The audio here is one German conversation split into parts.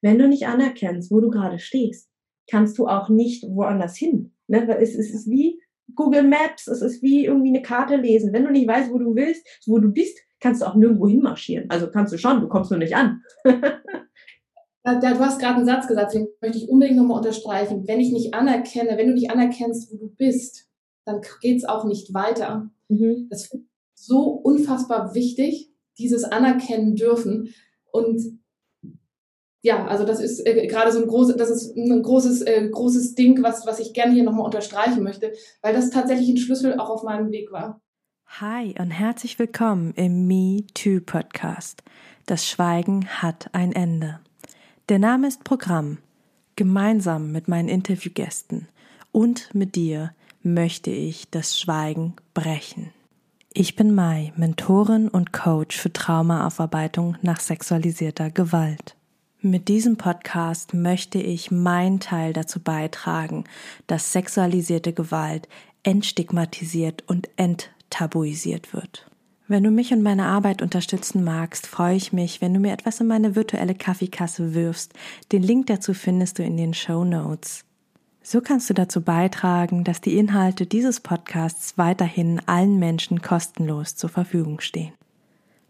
Wenn du nicht anerkennst, wo du gerade stehst, kannst du auch nicht woanders hin. Ne? Es, es ist wie Google Maps, es ist wie irgendwie eine Karte lesen. Wenn du nicht weißt, wo du willst, wo du bist, kannst du auch nirgendwo hinmarschieren. Also kannst du schon, du kommst nur nicht an. du hast gerade einen Satz gesagt, den möchte ich unbedingt nochmal unterstreichen. Wenn ich nicht anerkenne, wenn du nicht anerkennst, wo du bist, dann geht es auch nicht weiter. Mhm. Das ist so unfassbar wichtig, dieses Anerkennen dürfen. Und ja, also das ist äh, gerade so ein großes, das ist ein großes, äh, großes Ding, was, was ich gerne hier nochmal unterstreichen möchte, weil das tatsächlich ein Schlüssel auch auf meinem Weg war. Hi und herzlich willkommen im Me Too Podcast. Das Schweigen hat ein Ende. Der Name ist Programm. Gemeinsam mit meinen Interviewgästen und mit dir möchte ich das Schweigen brechen. Ich bin Mai, Mentorin und Coach für Traumaaufarbeitung nach sexualisierter Gewalt. Mit diesem Podcast möchte ich meinen Teil dazu beitragen, dass sexualisierte Gewalt entstigmatisiert und enttabuisiert wird. Wenn du mich und meine Arbeit unterstützen magst, freue ich mich, wenn du mir etwas in meine virtuelle Kaffeekasse wirfst. Den Link dazu findest du in den Show Notes. So kannst du dazu beitragen, dass die Inhalte dieses Podcasts weiterhin allen Menschen kostenlos zur Verfügung stehen.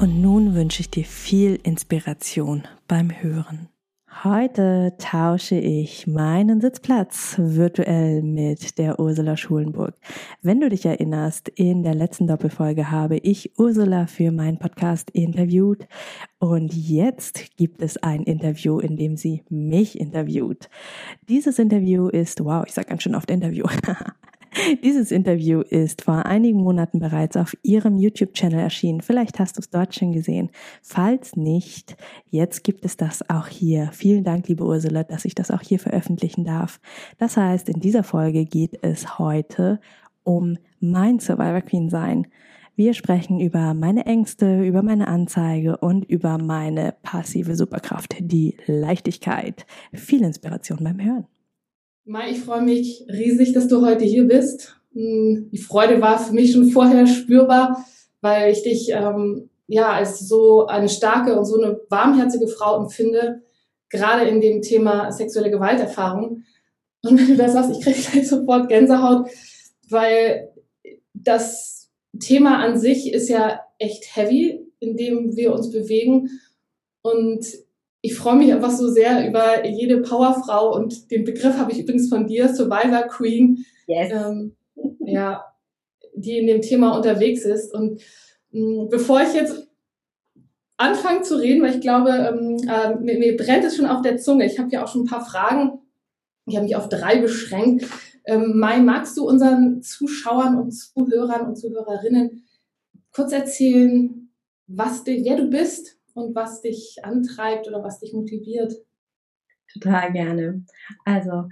Und nun wünsche ich dir viel Inspiration beim Hören. Heute tausche ich meinen Sitzplatz virtuell mit der Ursula Schulenburg. Wenn du dich erinnerst, in der letzten Doppelfolge habe ich Ursula für meinen Podcast interviewt und jetzt gibt es ein Interview, in dem sie mich interviewt. Dieses Interview ist, wow, ich sag ganz schön oft Interview. Dieses Interview ist vor einigen Monaten bereits auf Ihrem YouTube-Channel erschienen. Vielleicht hast du es dort schon gesehen. Falls nicht, jetzt gibt es das auch hier. Vielen Dank, liebe Ursula, dass ich das auch hier veröffentlichen darf. Das heißt, in dieser Folge geht es heute um mein Survivor Queen sein. Wir sprechen über meine Ängste, über meine Anzeige und über meine passive Superkraft, die Leichtigkeit. Viel Inspiration beim Hören. Mai, ich freue mich riesig, dass du heute hier bist. Hm, die Freude war für mich schon vorher spürbar, weil ich dich ähm, ja als so eine starke und so eine warmherzige Frau empfinde, gerade in dem Thema sexuelle Gewalterfahrung. Und wenn du das sagst, ich kriege gleich sofort Gänsehaut, weil das Thema an sich ist ja echt heavy, in dem wir uns bewegen. Und ich freue mich einfach so sehr über jede Powerfrau und den Begriff habe ich übrigens von dir, Survivor Queen, yes. ähm, ja, die in dem Thema unterwegs ist. Und mh, mm, bevor ich jetzt anfange zu reden, weil ich glaube, ähm, äh, mir, mir, brennt es schon auf der Zunge. Ich habe ja auch schon ein paar Fragen. Ich habe mich auf drei beschränkt. Ähm, Mai, magst du unseren Zuschauern und Zuhörern und Zuhörerinnen kurz erzählen, was du, wer du bist und was dich antreibt oder was dich motiviert? Total gerne. Also,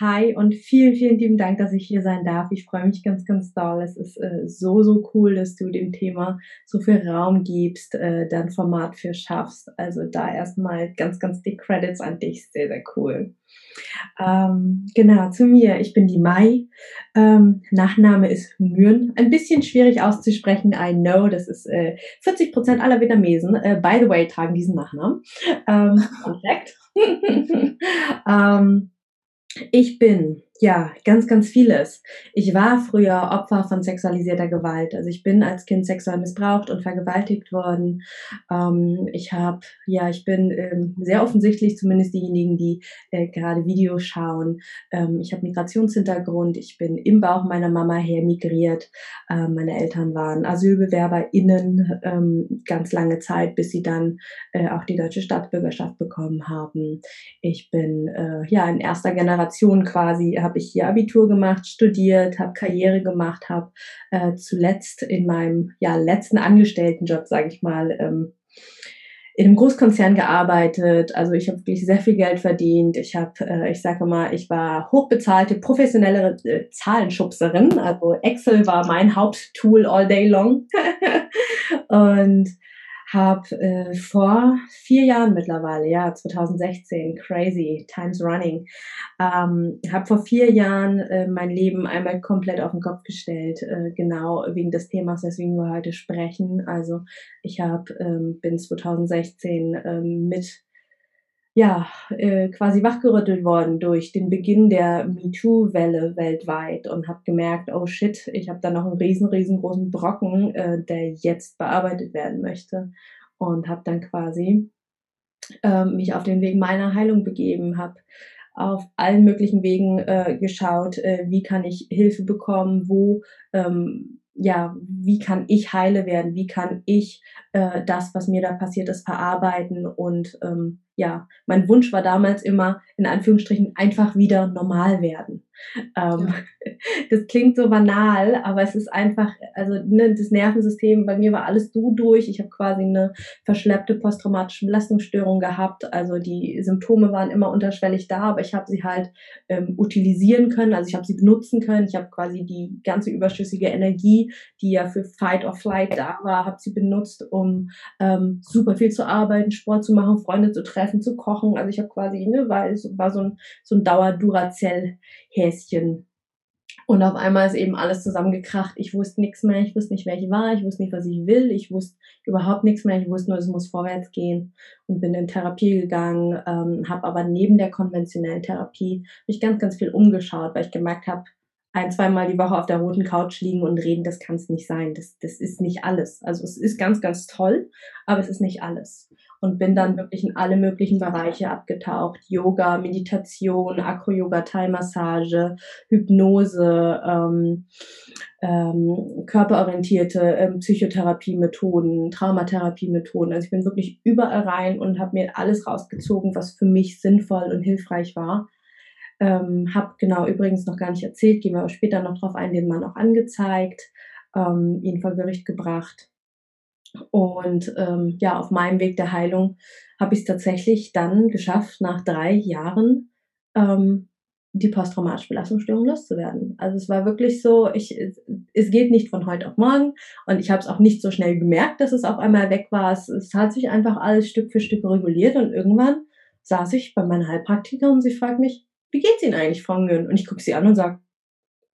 hi und vielen, vielen lieben Dank, dass ich hier sein darf. Ich freue mich ganz, ganz doll. Es ist äh, so, so cool, dass du dem Thema so viel Raum gibst, äh, dein Format für schaffst. Also da erstmal ganz, ganz dick Credits an dich. Sehr, sehr cool. Ähm, genau, zu mir. Ich bin die Mai. Ähm, Nachname ist Mühren. Ein bisschen schwierig auszusprechen. I know, das ist äh, 40 Prozent aller Vietnamesen. Äh, by the way, tragen diesen Nachnamen. Ähm, perfekt. ähm, ich bin ja, ganz, ganz vieles. Ich war früher Opfer von sexualisierter Gewalt. Also ich bin als Kind sexuell missbraucht und vergewaltigt worden. Ähm, ich habe, ja, ich bin ähm, sehr offensichtlich, zumindest diejenigen, die äh, gerade Videos schauen. Ähm, ich habe Migrationshintergrund. Ich bin im Bauch meiner Mama her migriert. Ähm, meine Eltern waren AsylbewerberInnen ähm, ganz lange Zeit, bis sie dann äh, auch die deutsche Staatsbürgerschaft bekommen haben. Ich bin, äh, ja, in erster Generation quasi, habe ich hier Abitur gemacht, studiert, habe Karriere gemacht, habe äh, zuletzt in meinem ja, letzten Angestelltenjob, sage ich mal, ähm, in einem Großkonzern gearbeitet. Also ich habe wirklich sehr viel Geld verdient. Ich habe, äh, ich sage mal, ich war hochbezahlte professionelle äh, Zahlenschubserin. Also Excel war mein Haupttool all day long. und habe äh, vor vier Jahren mittlerweile, ja, 2016, crazy, times running, ähm, habe vor vier Jahren äh, mein Leben einmal komplett auf den Kopf gestellt, äh, genau wegen des Themas, weswegen wir heute sprechen. Also ich habe ähm, bin 2016 ähm, mit ja, äh, quasi wachgerüttelt worden durch den Beginn der MeToo-Welle weltweit und habe gemerkt, oh shit, ich habe da noch einen riesen, riesengroßen Brocken, äh, der jetzt bearbeitet werden möchte. Und habe dann quasi äh, mich auf den Weg meiner Heilung begeben, habe auf allen möglichen Wegen äh, geschaut, äh, wie kann ich Hilfe bekommen, wo ähm, ja, wie kann ich heile werden, wie kann ich äh, das, was mir da passiert ist, verarbeiten und ähm, ja, mein Wunsch war damals immer, in Anführungsstrichen, einfach wieder normal werden. Ähm, ja. Das klingt so banal, aber es ist einfach, also ne, das Nervensystem, bei mir war alles du durch. Ich habe quasi eine verschleppte posttraumatische Belastungsstörung gehabt. Also die Symptome waren immer unterschwellig da, aber ich habe sie halt ähm, utilisieren können, also ich habe sie benutzen können. Ich habe quasi die ganze überschüssige Energie, die ja für Fight or Flight da war, habe sie benutzt, um ähm, super viel zu arbeiten, Sport zu machen, Freunde zu treffen Essen zu kochen. Also ich habe quasi, ne, war, war so ein, so ein Dauer-Duracell-Häschen. Und auf einmal ist eben alles zusammengekracht. Ich wusste nichts mehr, ich wusste nicht, wer ich war, ich wusste nicht, was ich will, ich wusste überhaupt nichts mehr, ich wusste nur, es muss vorwärts gehen und bin in Therapie gegangen, ähm, habe aber neben der konventionellen Therapie mich ganz, ganz viel umgeschaut, weil ich gemerkt habe, ein, zweimal die Woche auf der roten Couch liegen und reden, das kann es nicht sein. Das, das ist nicht alles. Also es ist ganz, ganz toll, aber es ist nicht alles und bin dann wirklich in alle möglichen Bereiche abgetaucht. Yoga, Meditation, Acro-Yoga, Thai-Massage, Hypnose, ähm, ähm, körperorientierte ähm, Psychotherapie-Methoden, Traumatherapie-Methoden. Also ich bin wirklich überall rein und habe mir alles rausgezogen, was für mich sinnvoll und hilfreich war. Ähm, hab genau übrigens noch gar nicht erzählt, gehen wir später noch drauf ein, den Mann auch angezeigt, ähm, ihn vor Gericht gebracht und ähm, ja, auf meinem Weg der Heilung habe ich es tatsächlich dann geschafft, nach drei Jahren ähm, die posttraumatische Belastungsstörung loszuwerden. Also es war wirklich so, ich, es geht nicht von heute auf morgen und ich habe es auch nicht so schnell gemerkt, dass es auf einmal weg war. Es, es hat sich einfach alles Stück für Stück reguliert und irgendwann saß ich bei meiner Heilpraktikerin und sie fragt mich, wie geht's Ihnen eigentlich, Frau Ngön? Und ich gucke sie an und sage,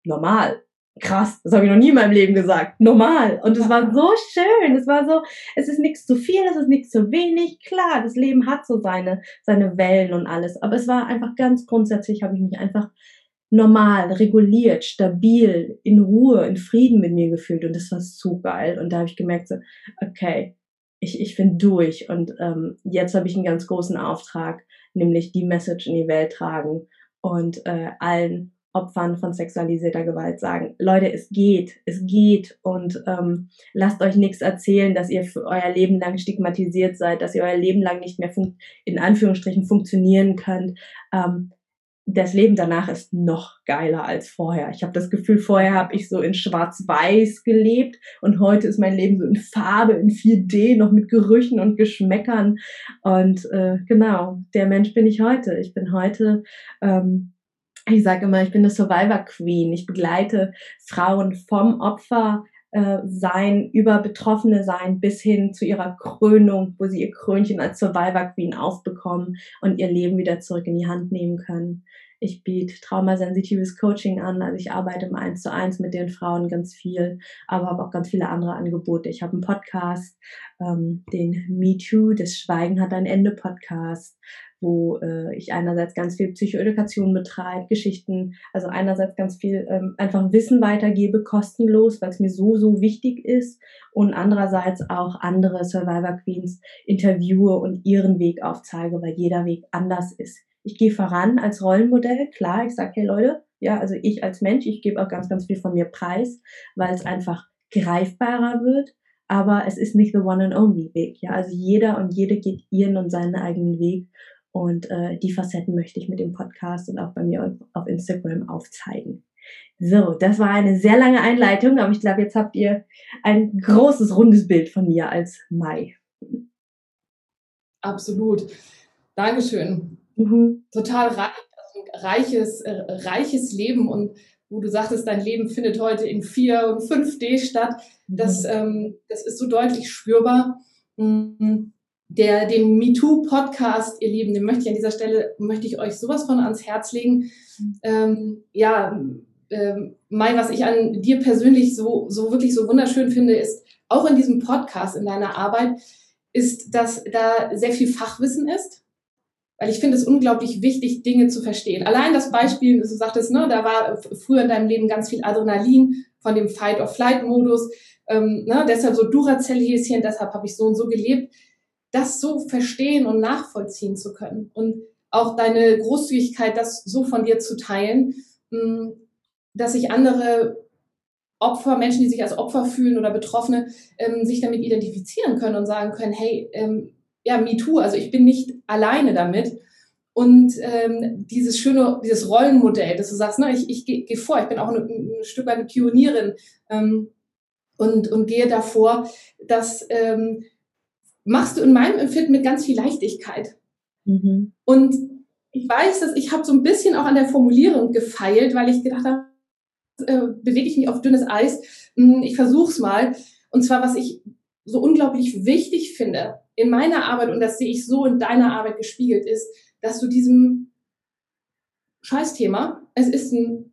normal krass, das habe ich noch nie in meinem Leben gesagt. Normal. Und es war so schön. Es war so, es ist nichts zu viel, es ist nichts zu wenig. Klar, das Leben hat so seine, seine Wellen und alles. Aber es war einfach ganz grundsätzlich, habe ich mich einfach normal, reguliert, stabil, in Ruhe, in Frieden mit mir gefühlt. Und das war so geil. Und da habe ich gemerkt, so, okay, ich, ich bin durch. Und ähm, jetzt habe ich einen ganz großen Auftrag, nämlich die Message in die Welt tragen und äh, allen Opfern von sexualisierter Gewalt sagen, Leute, es geht, es geht und ähm, lasst euch nichts erzählen, dass ihr für euer Leben lang stigmatisiert seid, dass ihr euer Leben lang nicht mehr in Anführungsstrichen funktionieren könnt. Ähm, das Leben danach ist noch geiler als vorher. Ich habe das Gefühl, vorher habe ich so in Schwarz-Weiß gelebt und heute ist mein Leben so in Farbe, in 4D, noch mit Gerüchen und Geschmäckern. Und äh, genau, der Mensch bin ich heute. Ich bin heute ähm, ich sage immer, ich bin eine Survivor Queen. Ich begleite Frauen vom Opfer äh, sein über Betroffene sein bis hin zu ihrer Krönung, wo sie ihr Krönchen als Survivor Queen aufbekommen und ihr Leben wieder zurück in die Hand nehmen können. Ich biete traumasensitives Coaching an, also ich arbeite im Eins zu eins mit den Frauen ganz viel, aber habe auch ganz viele andere Angebote. Ich habe einen Podcast, ähm, den Me Too, das Schweigen hat ein Ende Podcast, wo äh, ich einerseits ganz viel Psychoedukation betreibe, Geschichten, also einerseits ganz viel ähm, einfach Wissen weitergebe, kostenlos, weil es mir so, so wichtig ist und andererseits auch andere Survivor Queens interviewe und ihren Weg aufzeige, weil jeder Weg anders ist. Ich gehe voran als Rollenmodell, klar, ich sage, hey Leute, ja, also ich als Mensch, ich gebe auch ganz, ganz viel von mir preis, weil es einfach greifbarer wird, aber es ist nicht the one and only Weg, ja, also jeder und jede geht ihren und seinen eigenen Weg und äh, die Facetten möchte ich mit dem Podcast und auch bei mir auf Instagram aufzeigen. So, das war eine sehr lange Einleitung, aber ich glaube, jetzt habt ihr ein großes, rundes Bild von mir als Mai. absolut. Dankeschön. Mhm. Total reich, also reiches, äh, reiches Leben und wo du sagtest, dein Leben findet heute in 4 und 5D statt. Das, mhm. ähm, das ist so deutlich spürbar. Mhm. Der, den MeToo-Podcast, ihr Lieben, den möchte ich an dieser Stelle, möchte ich euch sowas von ans Herz legen. Ähm, ja, ähm, Mai, was ich an dir persönlich so, so wirklich so wunderschön finde, ist auch in diesem Podcast, in deiner Arbeit, ist, dass da sehr viel Fachwissen ist. Weil ich finde es unglaublich wichtig, Dinge zu verstehen. Allein das Beispiel, du sagtest, ne, da war früher in deinem Leben ganz viel Adrenalin von dem Fight-or-Flight-Modus. Ähm, ne, deshalb so Duracell-Häschen, deshalb habe ich so und so gelebt. Das so verstehen und nachvollziehen zu können. Und auch deine Großzügigkeit, das so von dir zu teilen, mm, dass sich andere Opfer, Menschen, die sich als Opfer fühlen oder Betroffene, ähm, sich damit identifizieren können und sagen können, hey, ähm, ja, me too, also ich bin nicht alleine damit. Und ähm, dieses schöne, dieses Rollenmodell, dass du sagst, ne, ich, ich gehe geh vor, ich bin auch ein, ein Stück weit eine Pionierin und, und gehe davor, das ähm, machst du in meinem Empfinden mit ganz viel Leichtigkeit. Mhm. Und ich weiß, dass ich habe so ein bisschen auch an der Formulierung gefeilt, weil ich gedacht habe, äh, bewege ich mich auf dünnes Eis. Hm, ich versuche es mal. Und zwar, was ich so unglaublich wichtig finde in meiner Arbeit, und das sehe ich so in deiner Arbeit gespiegelt, ist, dass du diesem Scheißthema, es ist ein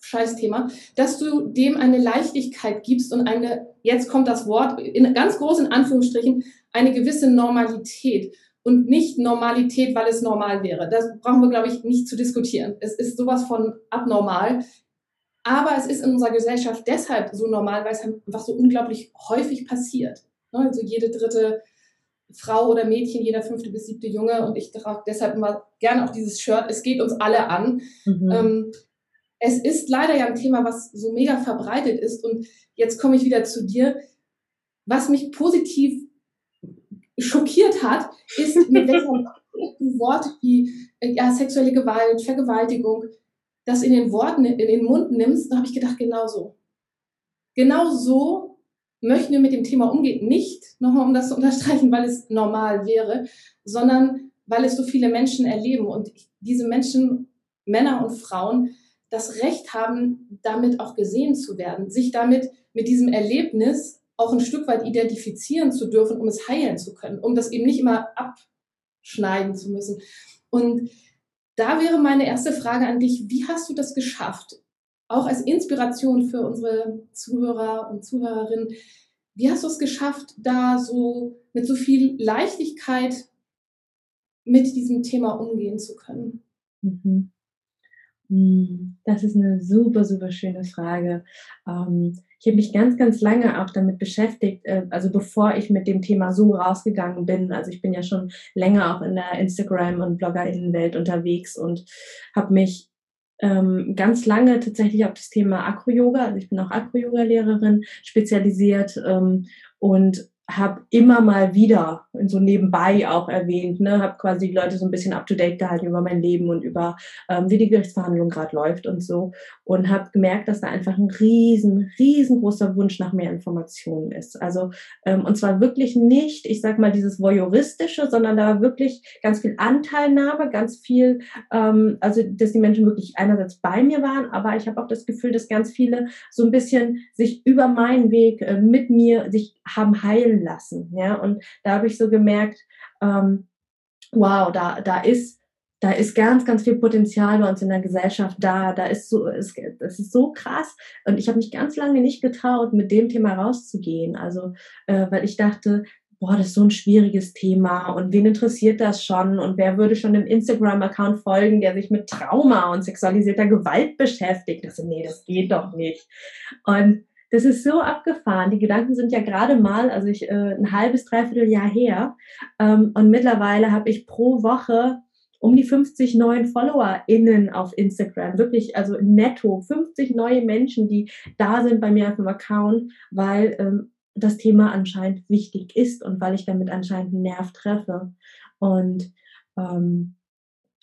Scheißthema, dass du dem eine Leichtigkeit gibst und eine, jetzt kommt das Wort, in ganz großen Anführungsstrichen, eine gewisse Normalität und nicht Normalität, weil es normal wäre. Das brauchen wir, glaube ich, nicht zu diskutieren. Es ist sowas von abnormal. Aber es ist in unserer Gesellschaft deshalb so normal, weil es einfach so unglaublich häufig passiert. Ne, also jede dritte Frau oder Mädchen, jeder fünfte bis siebte Junge und ich trage deshalb immer gerne auch dieses Shirt. Es geht uns alle an. Mhm. Ähm, es ist leider ja ein Thema, was so mega verbreitet ist. Und jetzt komme ich wieder zu dir. Was mich positiv schockiert hat, ist, mit welchen Worte wie ja, sexuelle Gewalt, Vergewaltigung, das in den Worten, in den Mund nimmst, da habe ich gedacht, genau so. Genau so möchten wir mit dem Thema umgehen. Nicht, nochmal um das zu unterstreichen, weil es normal wäre, sondern weil es so viele Menschen erleben und diese Menschen, Männer und Frauen, das Recht haben, damit auch gesehen zu werden, sich damit mit diesem Erlebnis auch ein Stück weit identifizieren zu dürfen, um es heilen zu können, um das eben nicht immer abschneiden zu müssen. Und da wäre meine erste Frage an dich, wie hast du das geschafft? Auch als Inspiration für unsere Zuhörer und Zuhörerinnen, wie hast du es geschafft, da so mit so viel Leichtigkeit mit diesem Thema umgehen zu können? Mhm. Hm, das ist eine super, super schöne Frage. Ähm, ich habe mich ganz, ganz lange auch damit beschäftigt, äh, also bevor ich mit dem Thema so rausgegangen bin. Also ich bin ja schon länger auch in der Instagram- und Bloggerinnenwelt unterwegs und habe mich ähm, ganz lange tatsächlich auf das Thema Acro-Yoga, also ich bin auch Acro-Yoga-Lehrerin, spezialisiert ähm, und habe immer mal wieder so nebenbei auch erwähnt, ne, habe quasi die Leute so ein bisschen up to date gehalten über mein Leben und über ähm, wie die Gerichtsverhandlung gerade läuft und so und habe gemerkt, dass da einfach ein riesen, riesengroßer Wunsch nach mehr Informationen ist. Also ähm, und zwar wirklich nicht, ich sag mal dieses voyeuristische, sondern da wirklich ganz viel Anteilnahme, ganz viel, ähm, also dass die Menschen wirklich einerseits bei mir waren, aber ich habe auch das Gefühl, dass ganz viele so ein bisschen sich über meinen Weg äh, mit mir sich haben heilen lassen. Ja, und da habe ich so gemerkt, ähm, wow, da, da ist da ist ganz, ganz viel Potenzial bei uns in der Gesellschaft da. Da ist so, es, es ist so krass. Und ich habe mich ganz lange nicht getraut, mit dem Thema rauszugehen. Also, äh, weil ich dachte, boah, das ist so ein schwieriges Thema und wen interessiert das schon und wer würde schon einem Instagram-Account folgen, der sich mit Trauma und sexualisierter Gewalt beschäftigt? Das, nee, das geht doch nicht. Und das ist so abgefahren. Die Gedanken sind ja gerade mal, also ich, äh, ein halbes, dreiviertel Jahr her. Ähm, und mittlerweile habe ich pro Woche um die 50 neuen FollowerInnen auf Instagram. Wirklich, also netto 50 neue Menschen, die da sind bei mir auf dem Account, weil ähm, das Thema anscheinend wichtig ist und weil ich damit anscheinend einen Nerv treffe. Und ähm,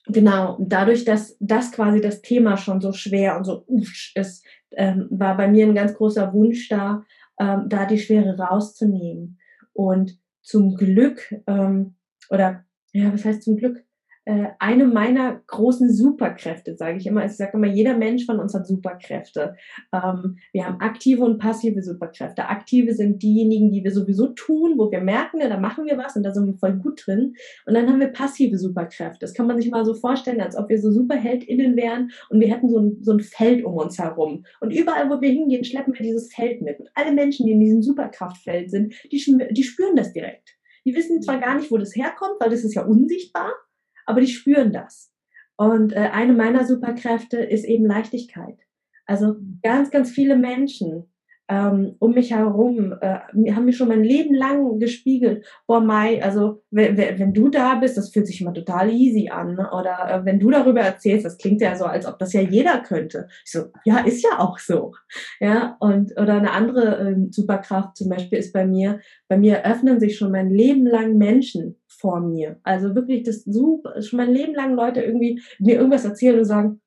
genau, dadurch, dass das quasi das Thema schon so schwer und so uff ist, ähm, war bei mir ein ganz großer Wunsch da, ähm, da die Schwere rauszunehmen. Und zum Glück ähm, oder ja, was heißt zum Glück? Äh, eine meiner großen Superkräfte, sage ich immer. Ich sage immer, jeder Mensch von uns hat Superkräfte. Ähm, wir haben aktive und passive Superkräfte. Aktive sind diejenigen, die wir sowieso tun, wo wir merken, da machen wir was und da sind wir voll gut drin. Und dann haben wir passive Superkräfte. Das kann man sich mal so vorstellen, als ob wir so SuperheldInnen wären und wir hätten so ein, so ein Feld um uns herum. Und überall, wo wir hingehen, schleppen wir dieses Feld mit. Und alle Menschen, die in diesem Superkraftfeld sind, die, die spüren das direkt. Die wissen zwar gar nicht, wo das herkommt, weil das ist ja unsichtbar, aber die spüren das. Und äh, eine meiner Superkräfte ist eben Leichtigkeit. Also ganz, ganz viele Menschen ähm, um mich herum äh, haben mir schon mein Leben lang gespiegelt, boah Mai, also wenn, wenn du da bist, das fühlt sich immer total easy an. Ne? Oder äh, wenn du darüber erzählst, das klingt ja so, als ob das ja jeder könnte. Ich so, ja, ist ja auch so. Ja, und oder eine andere ähm, Superkraft zum Beispiel ist bei mir, bei mir öffnen sich schon mein Leben lang Menschen vor mir. Also wirklich das super, schon mein Leben lang Leute irgendwie mir irgendwas erzählen und sagen,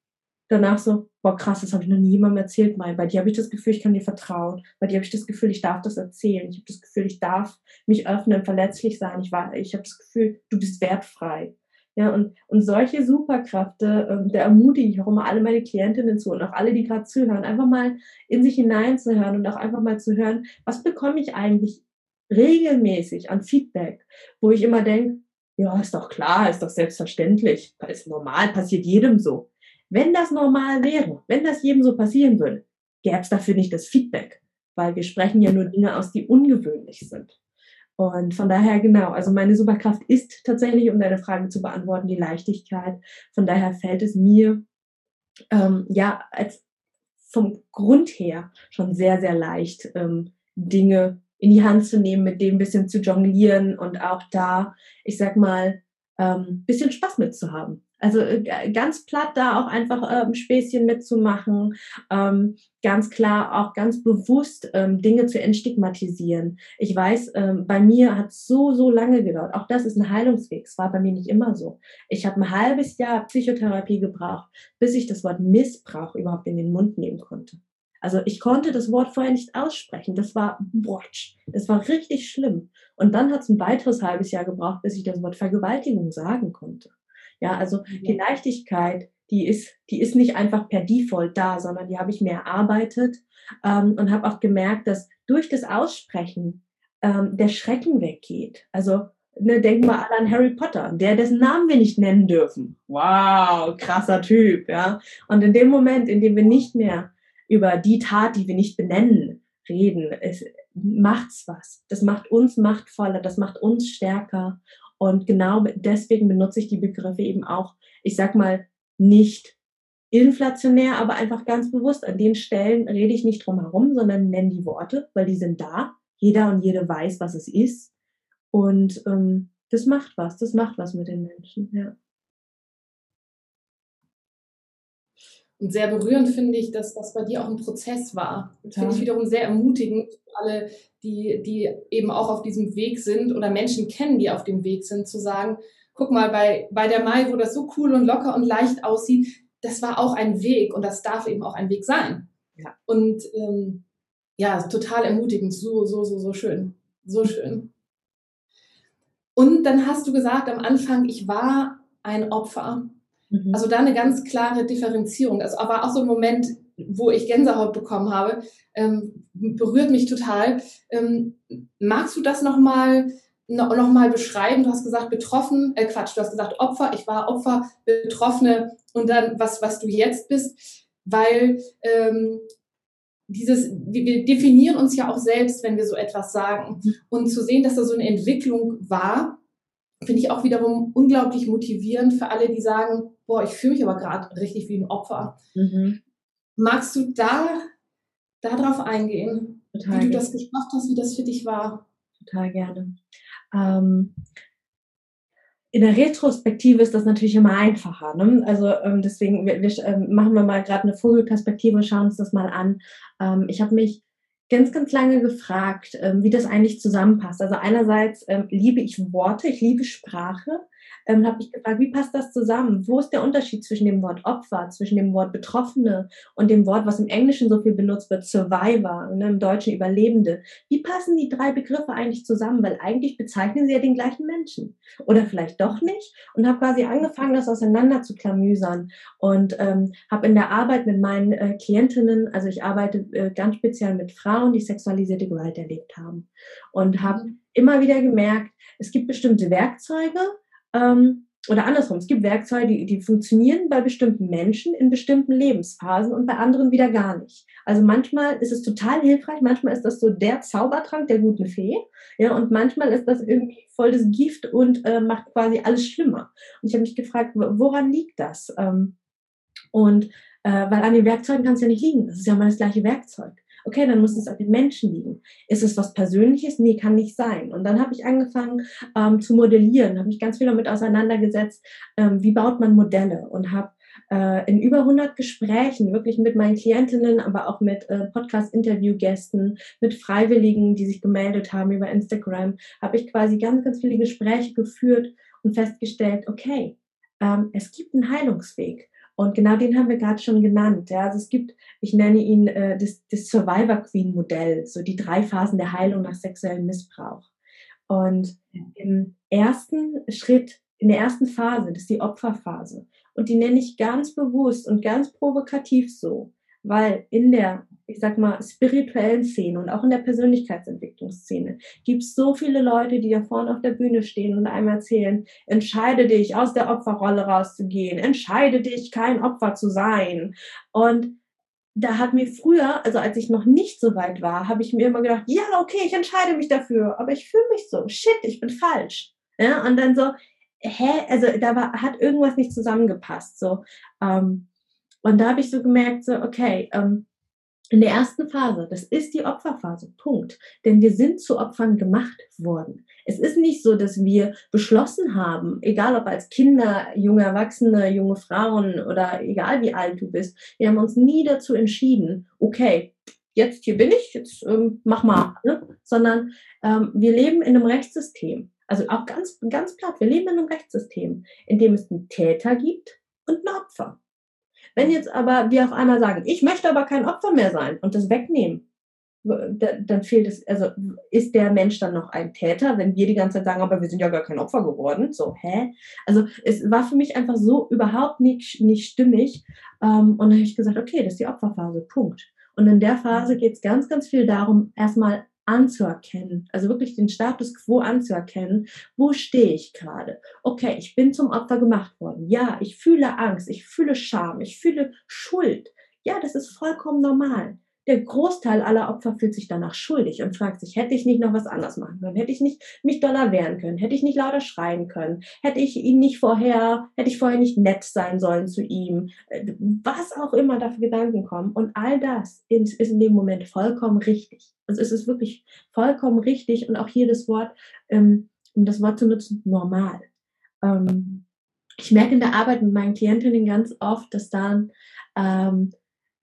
danach so, boah krass, das habe ich noch nie jemandem erzählt, mal. Bei dir habe ich das Gefühl, ich kann dir vertrauen. Bei dir habe ich das Gefühl, ich darf das erzählen. Ich habe das Gefühl, ich darf mich öffnen, verletzlich sein. Ich, war, ich habe das Gefühl, du bist wertfrei. Ja, und, und solche Superkräfte, ähm, da ermutige ich auch immer alle meine Klientinnen zu und auch alle, die gerade zuhören, einfach mal in sich hineinzuhören und auch einfach mal zu hören, was bekomme ich eigentlich regelmäßig an Feedback, wo ich immer denke, ja, ist doch klar, ist doch selbstverständlich, ist normal, passiert jedem so. Wenn das normal wäre, wenn das jedem so passieren würde, gäbe es dafür nicht das Feedback, weil wir sprechen ja nur Dinge aus, die ungewöhnlich sind. Und von daher genau, also meine Superkraft ist tatsächlich, um deine Frage zu beantworten, die Leichtigkeit. Von daher fällt es mir ähm, ja als vom Grund her schon sehr, sehr leicht, ähm, Dinge in die Hand zu nehmen, mit dem ein bisschen zu jonglieren und auch da, ich sag mal, ähm, bisschen Spaß mitzuhaben. Also äh, ganz platt da auch einfach ähm, Späßchen mitzumachen, ähm, ganz klar auch ganz bewusst ähm, Dinge zu entstigmatisieren. Ich weiß, ähm, bei mir hat es so, so lange gedauert. Auch das ist ein Heilungsweg. Es war bei mir nicht immer so. Ich habe ein halbes Jahr Psychotherapie gebraucht, bis ich das Wort Missbrauch überhaupt in den Mund nehmen konnte. Also ich konnte das Wort vorher nicht aussprechen. Das war Watch. Das war richtig schlimm. Und dann hat es ein weiteres halbes Jahr gebraucht, bis ich das Wort Vergewaltigung sagen konnte. Ja, also die Leichtigkeit, die ist, die ist nicht einfach per Default da, sondern die habe ich mir erarbeitet ähm, und habe auch gemerkt, dass durch das Aussprechen ähm, der Schrecken weggeht. Also ne, denk mal an Harry Potter, der dessen Namen wir nicht nennen dürfen. Wow, krasser Typ, ja. Und in dem Moment, in dem wir nicht mehr über die Tat, die wir nicht benennen, reden, es macht's was. Das macht uns machtvoller, das macht uns stärker. Und genau deswegen benutze ich die Begriffe eben auch, ich sag mal, nicht inflationär, aber einfach ganz bewusst. An den Stellen rede ich nicht drum herum, sondern nenne die Worte, weil die sind da. Jeder und jede weiß, was es ist. Und ähm, das macht was, das macht was mit den Menschen, ja. Und sehr berührend finde ich, dass das bei dir auch ein Prozess war. Das finde ich wiederum sehr ermutigend für alle, die, die eben auch auf diesem Weg sind oder Menschen kennen, die auf dem Weg sind, zu sagen, guck mal, bei, bei der Mai, wo das so cool und locker und leicht aussieht, das war auch ein Weg und das darf eben auch ein Weg sein. Ja. Und ähm, ja, total ermutigend, so, so, so, so schön. So schön. Und dann hast du gesagt am Anfang, ich war ein Opfer Mhm. Also da eine ganz klare Differenzierung. Das war auch so ein Moment, wo ich Gänsehaut bekommen habe. Ähm, berührt mich total. Ähm, magst du das nochmal noch, noch mal beschreiben? Du hast gesagt, betroffen, äh Quatsch, du hast gesagt Opfer, ich war Opfer, Betroffene und dann was, was du jetzt bist, weil ähm, dieses, wir definieren uns ja auch selbst, wenn wir so etwas sagen. Mhm. Und zu sehen, dass da so eine Entwicklung war, finde ich auch wiederum unglaublich motivierend für alle, die sagen, boah, ich fühle mich aber gerade richtig wie ein Opfer. Mhm. Magst du da darauf eingehen, Total wie du das geschafft hast, wie das für dich war? Total gerne. Ähm, in der Retrospektive ist das natürlich immer einfacher. Ne? Also ähm, deswegen wir, wir, ähm, machen wir mal gerade eine Vogelperspektive, schauen uns das mal an. Ähm, ich habe mich ganz, ganz lange gefragt, ähm, wie das eigentlich zusammenpasst. Also einerseits ähm, liebe ich Worte, ich liebe Sprache, ähm, habe ich gefragt, wie passt das zusammen? Wo ist der Unterschied zwischen dem Wort Opfer, zwischen dem Wort Betroffene und dem Wort, was im Englischen so viel benutzt wird, Survivor, ne, im Deutschen Überlebende? Wie passen die drei Begriffe eigentlich zusammen? Weil eigentlich bezeichnen sie ja den gleichen Menschen. Oder vielleicht doch nicht. Und habe quasi angefangen, das auseinander zu klamüsern und ähm, habe in der Arbeit mit meinen äh, Klientinnen, also ich arbeite äh, ganz speziell mit Frauen, die sexualisierte Gewalt erlebt haben und habe mhm. immer wieder gemerkt, es gibt bestimmte Werkzeuge, ähm, oder andersrum, es gibt Werkzeuge, die, die funktionieren bei bestimmten Menschen in bestimmten Lebensphasen und bei anderen wieder gar nicht. Also manchmal ist es total hilfreich, manchmal ist das so der Zaubertrank der guten Fee, ja, und manchmal ist das irgendwie voll das Gift und äh, macht quasi alles schlimmer. Und ich habe mich gefragt, woran liegt das? Ähm, und äh, weil an den Werkzeugen kann es ja nicht liegen. Das ist ja mal das gleiche Werkzeug. Okay, dann muss es an den Menschen liegen. Ist es was Persönliches? Nee, kann nicht sein. Und dann habe ich angefangen ähm, zu modellieren, habe mich ganz viel damit auseinandergesetzt, ähm, wie baut man Modelle und habe äh, in über 100 Gesprächen, wirklich mit meinen Klientinnen, aber auch mit äh, Podcast-Interview-Gästen, mit Freiwilligen, die sich gemeldet haben über Instagram, habe ich quasi ganz, ganz viele Gespräche geführt und festgestellt, okay, ähm, es gibt einen Heilungsweg. Und genau den haben wir gerade schon genannt. Ja. Also es gibt, ich nenne ihn äh, das, das Survivor Queen Modell, so die drei Phasen der Heilung nach sexuellem Missbrauch. Und im ersten Schritt, in der ersten Phase, das ist die Opferphase. Und die nenne ich ganz bewusst und ganz provokativ so, weil in der ich sag mal, spirituellen Szene und auch in der Persönlichkeitsentwicklungsszene gibt es so viele Leute, die da vorne auf der Bühne stehen und einem erzählen, entscheide dich, aus der Opferrolle rauszugehen, entscheide dich, kein Opfer zu sein. Und da hat mir früher, also als ich noch nicht so weit war, habe ich mir immer gedacht, ja, okay, ich entscheide mich dafür, aber ich fühle mich so, shit, ich bin falsch. Ja, und dann so, hä, also da war, hat irgendwas nicht zusammengepasst, so. Ähm, und da habe ich so gemerkt, so, okay, ähm, in der ersten Phase, das ist die Opferphase, Punkt. Denn wir sind zu Opfern gemacht worden. Es ist nicht so, dass wir beschlossen haben, egal ob als Kinder, junge Erwachsene, junge Frauen oder egal wie alt du bist, wir haben uns nie dazu entschieden, okay, jetzt hier bin ich, jetzt ähm, mach mal, ne? sondern ähm, wir leben in einem Rechtssystem. Also auch ganz, ganz platt, wir leben in einem Rechtssystem, in dem es einen Täter gibt und ein Opfer. Wenn jetzt aber wir auf einmal sagen, ich möchte aber kein Opfer mehr sein und das wegnehmen, dann fehlt es, also ist der Mensch dann noch ein Täter, wenn wir die ganze Zeit sagen, aber wir sind ja gar kein Opfer geworden. So, hä? Also es war für mich einfach so überhaupt nicht, nicht stimmig. Ähm, und dann habe ich gesagt, okay, das ist die Opferphase, Punkt. Und in der Phase geht es ganz, ganz viel darum, erstmal anzuerkennen, also wirklich den Status quo anzuerkennen, wo stehe ich gerade? Okay, ich bin zum Opfer gemacht worden. Ja, ich fühle Angst, ich fühle Scham, ich fühle Schuld. Ja, das ist vollkommen normal der Großteil aller Opfer fühlt sich danach schuldig und fragt sich, hätte ich nicht noch was anderes machen können? Hätte ich nicht mich doller wehren können? Hätte ich nicht lauter schreien können? Hätte ich ihn nicht vorher, hätte ich vorher nicht nett sein sollen zu ihm? Äh, was auch immer da für Gedanken kommen. Und all das ist in dem Moment vollkommen richtig. Also es ist wirklich vollkommen richtig und auch hier das Wort, ähm, um das Wort zu nutzen, normal. Ähm, ich merke in der Arbeit mit meinen Klientinnen ganz oft, dass dann ähm,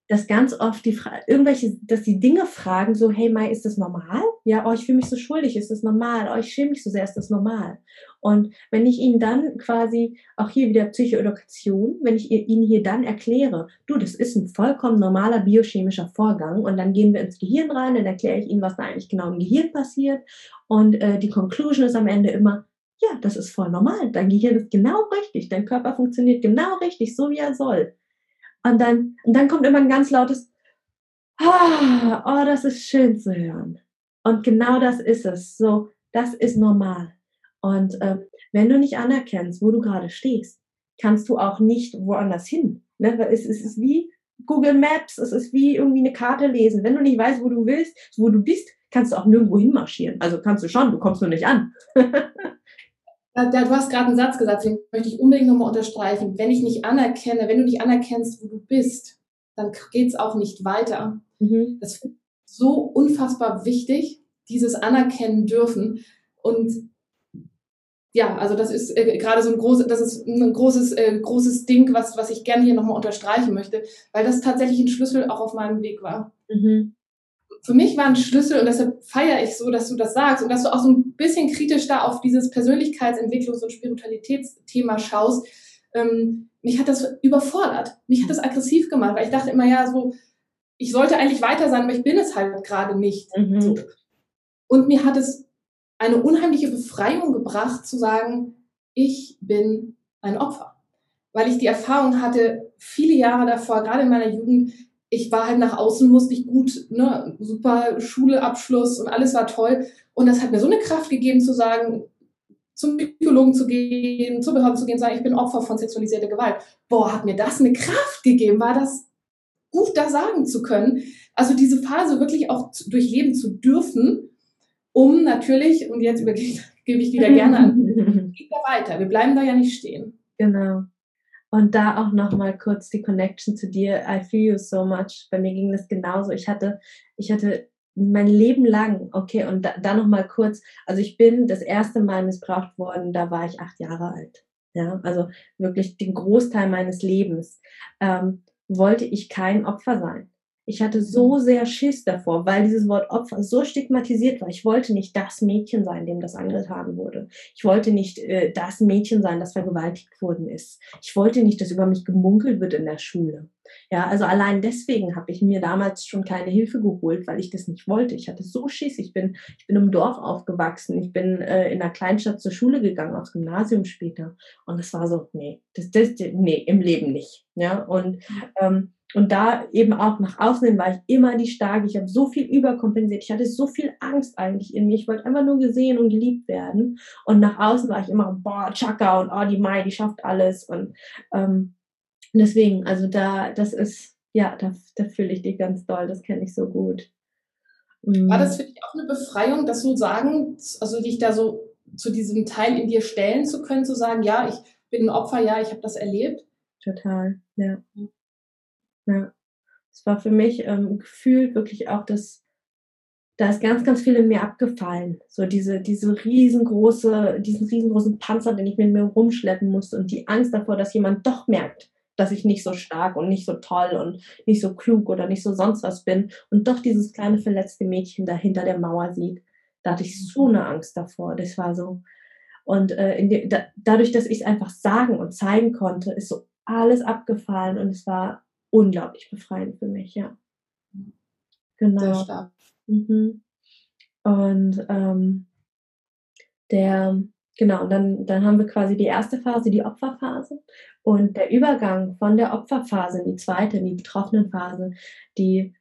dass ganz oft die Fra irgendwelche, dass die Dinge fragen, so, hey Mai, ist das normal? Ja, oh, ich fühle mich so schuldig, ist das normal? Oh, ich schäme mich so sehr, ist das normal? Und wenn ich ihnen dann quasi, auch hier wieder Psychoedukation, wenn ich ihnen hier dann erkläre, du, das ist ein vollkommen normaler biochemischer Vorgang und dann gehen wir ins Gehirn rein, dann erkläre ich ihnen, was da eigentlich genau im Gehirn passiert und äh, die Conclusion ist am Ende immer, ja, das ist voll normal, dein Gehirn ist genau richtig, dein Körper funktioniert genau richtig, so wie er soll. Und dann, und dann kommt immer ein ganz lautes, ah, oh, das ist schön zu hören. Und genau das ist es. So, das ist normal. Und äh, wenn du nicht anerkennst, wo du gerade stehst, kannst du auch nicht woanders hin. Ne? Es, es ist wie Google Maps, es ist wie irgendwie eine Karte lesen. Wenn du nicht weißt, wo du willst, wo du bist, kannst du auch nirgendwo hinmarschieren. Also kannst du schon, du kommst nur nicht an. du hast gerade einen Satz gesagt, den möchte ich unbedingt nochmal unterstreichen. Wenn ich nicht anerkenne, wenn du nicht anerkennst, wo du bist, dann geht es auch nicht weiter. Mhm. Das ist so unfassbar wichtig, dieses Anerkennen dürfen. Und ja, also das ist äh, gerade so ein großes, das ist ein großes, äh, großes Ding, was, was ich gerne hier nochmal unterstreichen möchte, weil das tatsächlich ein Schlüssel auch auf meinem Weg war. Mhm. Für mich war ein Schlüssel und deshalb feiere ich so, dass du das sagst und dass du auch so ein bisschen kritisch da auf dieses Persönlichkeitsentwicklungs- und Spiritualitätsthema schaust. Ähm, mich hat das überfordert. Mich hat das aggressiv gemacht, weil ich dachte immer, ja, so, ich sollte eigentlich weiter sein, aber ich bin es halt gerade nicht. Mhm. So. Und mir hat es eine unheimliche Befreiung gebracht, zu sagen, ich bin ein Opfer. Weil ich die Erfahrung hatte, viele Jahre davor, gerade in meiner Jugend, ich war halt nach außen, musste ich gut, ne, super Schuleabschluss und alles war toll. Und das hat mir so eine Kraft gegeben, zu sagen, zum Psychologen zu gehen, zur Behörde zu gehen, sagen, ich bin Opfer von sexualisierter Gewalt. Boah, hat mir das eine Kraft gegeben, war das gut, da sagen zu können. Also diese Phase wirklich auch durchleben zu dürfen, um natürlich, und jetzt übergebe ich wieder gerne an, geht da weiter. Wir bleiben da ja nicht stehen. Genau. Und da auch nochmal kurz die Connection zu dir. I feel you so much. Bei mir ging das genauso. Ich hatte, ich hatte mein Leben lang, okay, und da, da nochmal kurz, also ich bin das erste Mal missbraucht worden, da war ich acht Jahre alt. Ja, also wirklich den Großteil meines Lebens ähm, wollte ich kein Opfer sein. Ich hatte so mhm. sehr Schiss davor, weil dieses Wort Opfer so stigmatisiert war. Ich wollte nicht das Mädchen sein, dem das angetan wurde. Ich wollte nicht äh, das Mädchen sein, das vergewaltigt worden ist. Ich wollte nicht, dass über mich gemunkelt wird in der Schule. Ja, also allein deswegen habe ich mir damals schon keine Hilfe geholt, weil ich das nicht wollte. Ich hatte so Schiss. Ich bin, ich bin im Dorf aufgewachsen. Ich bin äh, in einer Kleinstadt zur Schule gegangen, aufs Gymnasium später. Und es war so, nee, das, das, nee, im Leben nicht. Ja, und ähm, und da eben auch nach außen hin war ich immer die Starke. Ich habe so viel überkompensiert. Ich hatte so viel Angst eigentlich in mir. Ich wollte einfach nur gesehen und geliebt werden. Und nach außen war ich immer, boah, Chaka und oh, die Mai, die schafft alles. Und ähm, deswegen, also da, das ist, ja, da, da fühle ich dich ganz doll. Das kenne ich so gut. Mhm. War das für dich auch eine Befreiung, das so sagen, also dich da so zu diesem Teil in dir stellen zu können, zu sagen, ja, ich bin ein Opfer, ja, ich habe das erlebt? Total, ja. Ja. Es war für mich ähm, gefühlt wirklich auch das, da ist ganz, ganz viel in mir abgefallen. So diese, diese riesengroße, diesen riesengroßen Panzer, den ich mit mir rumschleppen musste und die Angst davor, dass jemand doch merkt, dass ich nicht so stark und nicht so toll und nicht so klug oder nicht so sonst was bin und doch dieses kleine verletzte Mädchen da hinter der Mauer sieht. Da hatte ich so eine Angst davor. Das war so. Und äh, die, da, dadurch, dass ich es einfach sagen und zeigen konnte, ist so alles abgefallen und es war unglaublich befreiend für mich, ja. Genau. Mhm. Und ähm, der, genau, dann, dann haben wir quasi die erste Phase, die Opferphase. Und der Übergang von der Opferphase in die zweite, in die betroffenen Phase, die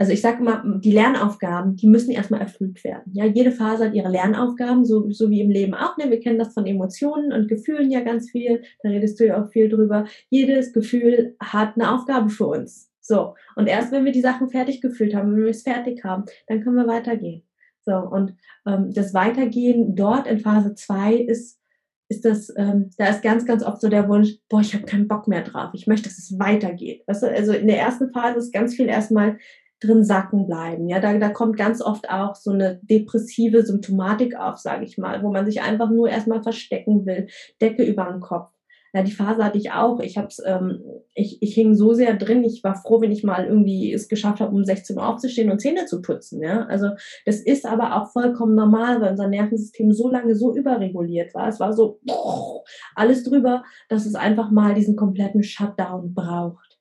also ich sage mal, die Lernaufgaben, die müssen erstmal erfüllt werden. Ja, jede Phase hat ihre Lernaufgaben, so, so wie im Leben auch. Ne? Wir kennen das von Emotionen und Gefühlen ja ganz viel. Da redest du ja auch viel drüber. Jedes Gefühl hat eine Aufgabe für uns. So. Und erst wenn wir die Sachen fertig gefühlt haben, wenn wir es fertig haben, dann können wir weitergehen. So. Und ähm, das Weitergehen dort in Phase zwei ist, ist das, ähm, da ist ganz, ganz oft so der Wunsch, boah, ich habe keinen Bock mehr drauf. Ich möchte, dass es weitergeht. Weißt du, also in der ersten Phase ist ganz viel erstmal drin sacken bleiben. Ja, da, da kommt ganz oft auch so eine depressive Symptomatik auf, sage ich mal, wo man sich einfach nur erstmal verstecken will, Decke über den Kopf. Ja, die Phase hatte ich auch. Ich hab's, ähm, ich, ich hing so sehr drin. Ich war froh, wenn ich mal irgendwie es geschafft habe, um 16 Uhr aufzustehen und Zähne zu putzen. Ja, also das ist aber auch vollkommen normal, weil unser Nervensystem so lange so überreguliert war. Es war so boah, alles drüber, dass es einfach mal diesen kompletten Shutdown braucht.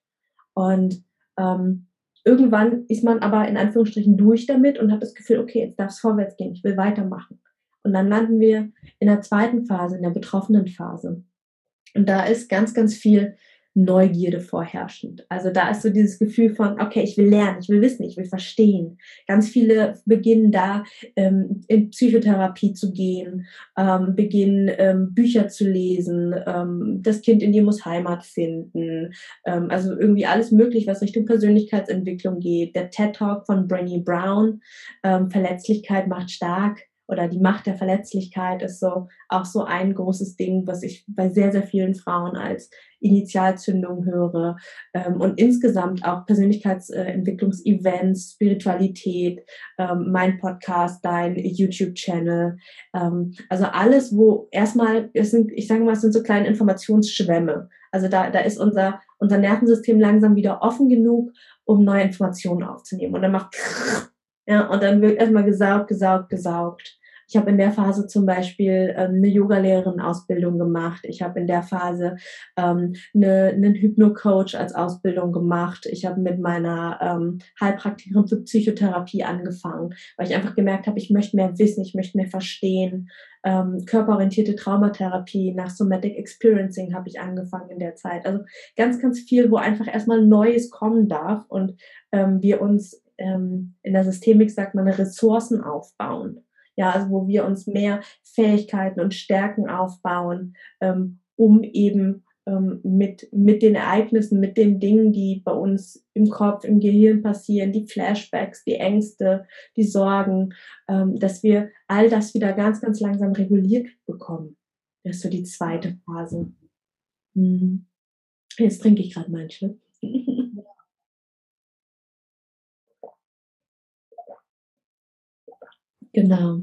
Und ähm, Irgendwann ist man aber in Anführungsstrichen durch damit und hat das Gefühl, okay, jetzt darf es vorwärts gehen, ich will weitermachen. Und dann landen wir in der zweiten Phase, in der betroffenen Phase. Und da ist ganz, ganz viel Neugierde vorherrschend. Also da ist so dieses Gefühl von, okay, ich will lernen, ich will wissen, ich will verstehen. Ganz viele beginnen da ähm, in Psychotherapie zu gehen, ähm, beginnen ähm, Bücher zu lesen, ähm, das Kind in dir muss Heimat finden, ähm, also irgendwie alles möglich, was Richtung Persönlichkeitsentwicklung geht. Der TED Talk von Brené Brown, ähm, Verletzlichkeit macht stark, oder die Macht der Verletzlichkeit ist so auch so ein großes Ding, was ich bei sehr, sehr vielen Frauen als Initialzündung höre. Ähm, und insgesamt auch Persönlichkeitsentwicklungsevents, Spiritualität, ähm, mein Podcast, dein YouTube-Channel. Ähm, also alles, wo erstmal, es sind, ich sage mal, es sind so kleine Informationsschwämme. Also da, da ist unser, unser Nervensystem langsam wieder offen genug, um neue Informationen aufzunehmen. Und dann macht Ja, und dann wird erstmal gesaugt, gesaugt, gesaugt. Ich habe in der Phase zum Beispiel ähm, eine Yogalehrerin-Ausbildung gemacht. Ich habe in der Phase ähm, eine, einen Hypno-Coach als Ausbildung gemacht. Ich habe mit meiner ähm, Heilpraktikerin für Psychotherapie angefangen, weil ich einfach gemerkt habe, ich möchte mehr wissen, ich möchte mehr verstehen. Ähm, körperorientierte Traumatherapie, nach Somatic Experiencing habe ich angefangen in der Zeit. Also ganz, ganz viel, wo einfach erstmal Neues kommen darf und ähm, wir uns ähm, in der Systemik sagt man Ressourcen aufbauen. Ja, also wo wir uns mehr Fähigkeiten und Stärken aufbauen, ähm, um eben ähm, mit, mit den Ereignissen, mit den Dingen, die bei uns im Kopf, im Gehirn passieren, die Flashbacks, die Ängste, die Sorgen, ähm, dass wir all das wieder ganz, ganz langsam reguliert bekommen. Das ist so die zweite Phase. Mhm. Jetzt trinke ich gerade meinen. Genau.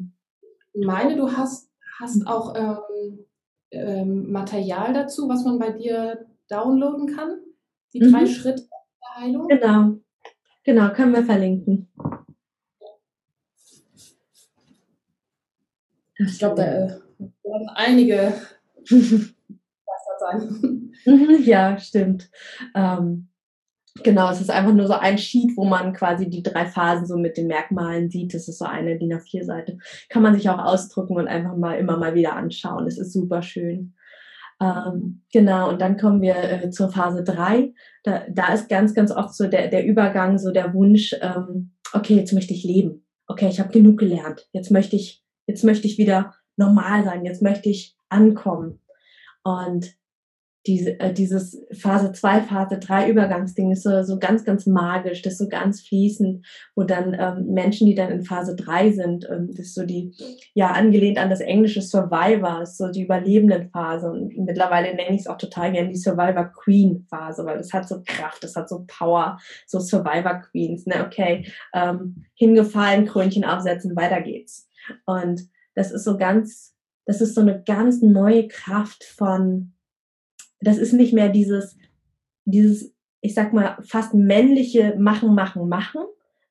Ich meine, du hast, hast auch ähm, ähm, Material dazu, was man bei dir downloaden kann. Die drei mhm. Schritte der Heilung. Genau. Genau, können wir verlinken. Ich glaube, da äh, werden einige besser sein. ja, stimmt. Ähm, Genau, es ist einfach nur so ein Sheet, wo man quasi die drei Phasen so mit den Merkmalen sieht. Das ist so eine DIN A4-Seite. Kann man sich auch ausdrucken und einfach mal immer mal wieder anschauen. Das ist super schön. Ähm, genau, und dann kommen wir äh, zur Phase drei. Da, da ist ganz, ganz oft so der, der Übergang, so der Wunsch, ähm, okay, jetzt möchte ich leben. Okay, ich habe genug gelernt. Jetzt möchte ich, jetzt möchte ich wieder normal sein. Jetzt möchte ich ankommen. Und diese, äh, dieses Phase 2, Phase 3 Übergangsding ist so, so ganz, ganz magisch, das ist so ganz fließend, wo dann ähm, Menschen, die dann in Phase 3 sind, ähm, das ist so die, ja, angelehnt an das englische Survivor, so die überlebenden Phase und mittlerweile nenne ich es auch total gerne die Survivor Queen Phase, weil das hat so Kraft, das hat so Power, so Survivor Queens, ne, okay, ähm, hingefallen, Krönchen aufsetzen, weiter geht's. Und das ist so ganz, das ist so eine ganz neue Kraft von das ist nicht mehr dieses, dieses, ich sag mal, fast männliche Machen, Machen, Machen.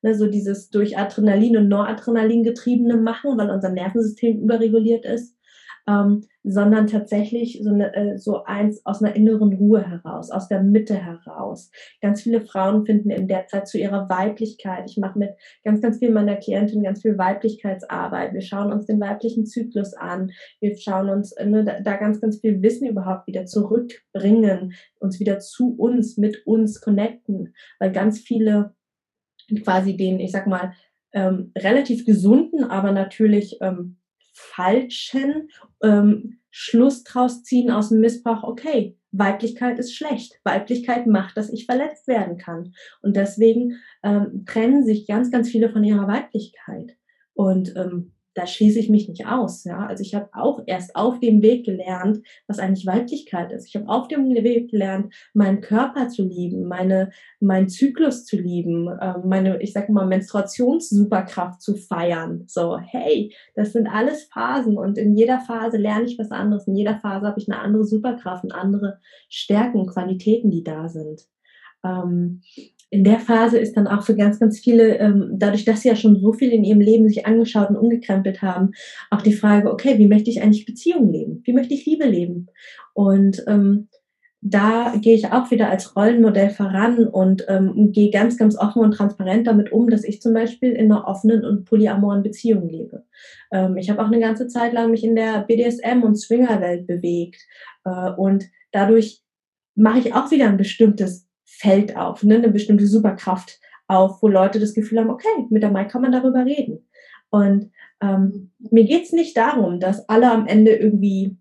Ne, so dieses durch Adrenalin und Noradrenalin getriebene Machen, weil unser Nervensystem überreguliert ist, ähm, sondern tatsächlich so, eine, äh, so eins aus einer inneren Ruhe heraus, aus der Mitte heraus. Ganz viele Frauen finden in der Zeit zu ihrer Weiblichkeit. Ich mache mit ganz, ganz viel meiner Klientin ganz viel Weiblichkeitsarbeit. Wir schauen uns den weiblichen Zyklus an. Wir schauen uns äh, ne, da, da ganz, ganz viel Wissen überhaupt wieder zurückbringen, uns wieder zu uns, mit uns connecten, weil ganz viele quasi den, ich sag mal, ähm, relativ gesunden, aber natürlich ähm, falschen ähm, Schluss draus ziehen aus dem Missbrauch, okay, Weiblichkeit ist schlecht. Weiblichkeit macht, dass ich verletzt werden kann. Und deswegen ähm, trennen sich ganz, ganz viele von ihrer Weiblichkeit. Und ähm, da schließe ich mich nicht aus. Ja? Also ich habe auch erst auf dem Weg gelernt, was eigentlich Weiblichkeit ist. Ich habe auf dem Weg gelernt, meinen Körper zu lieben, meine, meinen Zyklus zu lieben, äh, meine, ich sage mal, Menstruationssuperkraft zu feiern. So, hey, das sind alles Phasen und in jeder Phase lerne ich was anderes. In jeder Phase habe ich eine andere Superkraft, und andere Stärken, Qualitäten, die da sind. Ähm, in der Phase ist dann auch für ganz, ganz viele, ähm, dadurch, dass sie ja schon so viel in ihrem Leben sich angeschaut und umgekrempelt haben, auch die Frage, okay, wie möchte ich eigentlich Beziehungen leben? Wie möchte ich Liebe leben? Und ähm, da gehe ich auch wieder als Rollenmodell voran und ähm, gehe ganz, ganz offen und transparent damit um, dass ich zum Beispiel in einer offenen und polyamoren Beziehung lebe. Ähm, ich habe auch eine ganze Zeit lang mich in der BDSM- und Swingerwelt bewegt äh, und dadurch mache ich auch wieder ein bestimmtes Feld auf, ne, eine bestimmte Superkraft auf, wo Leute das Gefühl haben, okay, mit der Mai kann man darüber reden. Und ähm, mir geht's nicht darum, dass alle am Ende irgendwie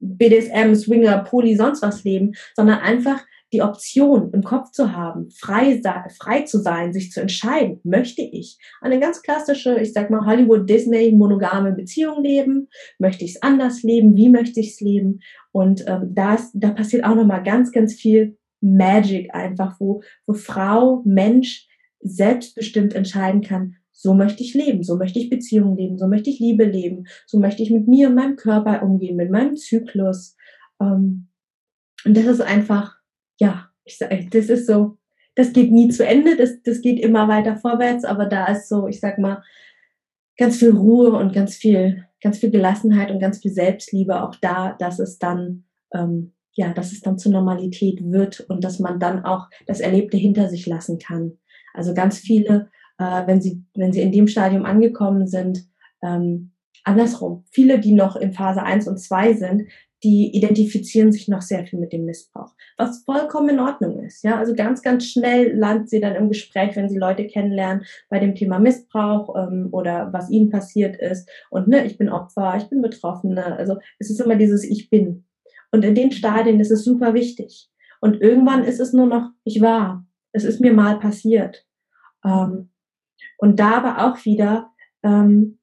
BDSM, Swinger, Poly, sonst was leben, sondern einfach die Option im Kopf zu haben, frei, frei zu sein, sich zu entscheiden, möchte ich eine ganz klassische, ich sag mal, Hollywood-Disney monogame Beziehung leben, möchte ich es anders leben, wie möchte ich es leben? Und ähm, da, da passiert auch nochmal ganz, ganz viel Magic einfach, wo, wo Frau, Mensch selbstbestimmt entscheiden kann, so möchte ich leben, so möchte ich Beziehungen leben, so möchte ich Liebe leben, so möchte ich mit mir und meinem Körper umgehen, mit meinem Zyklus. Ähm, und das ist einfach, ja, ich sag, das ist so, das geht nie zu Ende, das, das geht immer weiter vorwärts, aber da ist so, ich sag mal, ganz viel Ruhe und ganz viel, ganz viel Gelassenheit und ganz viel Selbstliebe auch da, dass es dann, ähm, ja, dass es dann zur Normalität wird und dass man dann auch das Erlebte hinter sich lassen kann. Also ganz viele, äh, wenn sie, wenn sie in dem Stadium angekommen sind, ähm, andersrum. Viele, die noch in Phase 1 und 2 sind, die identifizieren sich noch sehr viel mit dem Missbrauch, was vollkommen in Ordnung ist. Ja, also ganz, ganz schnell landet sie dann im Gespräch, wenn sie Leute kennenlernen, bei dem Thema Missbrauch ähm, oder was ihnen passiert ist. Und ne, ich bin Opfer, ich bin Betroffene. Also es ist immer dieses Ich bin. Und in den Stadien ist es super wichtig. Und irgendwann ist es nur noch, ich war. Es ist mir mal passiert. Ähm, und da aber auch wieder, ähm,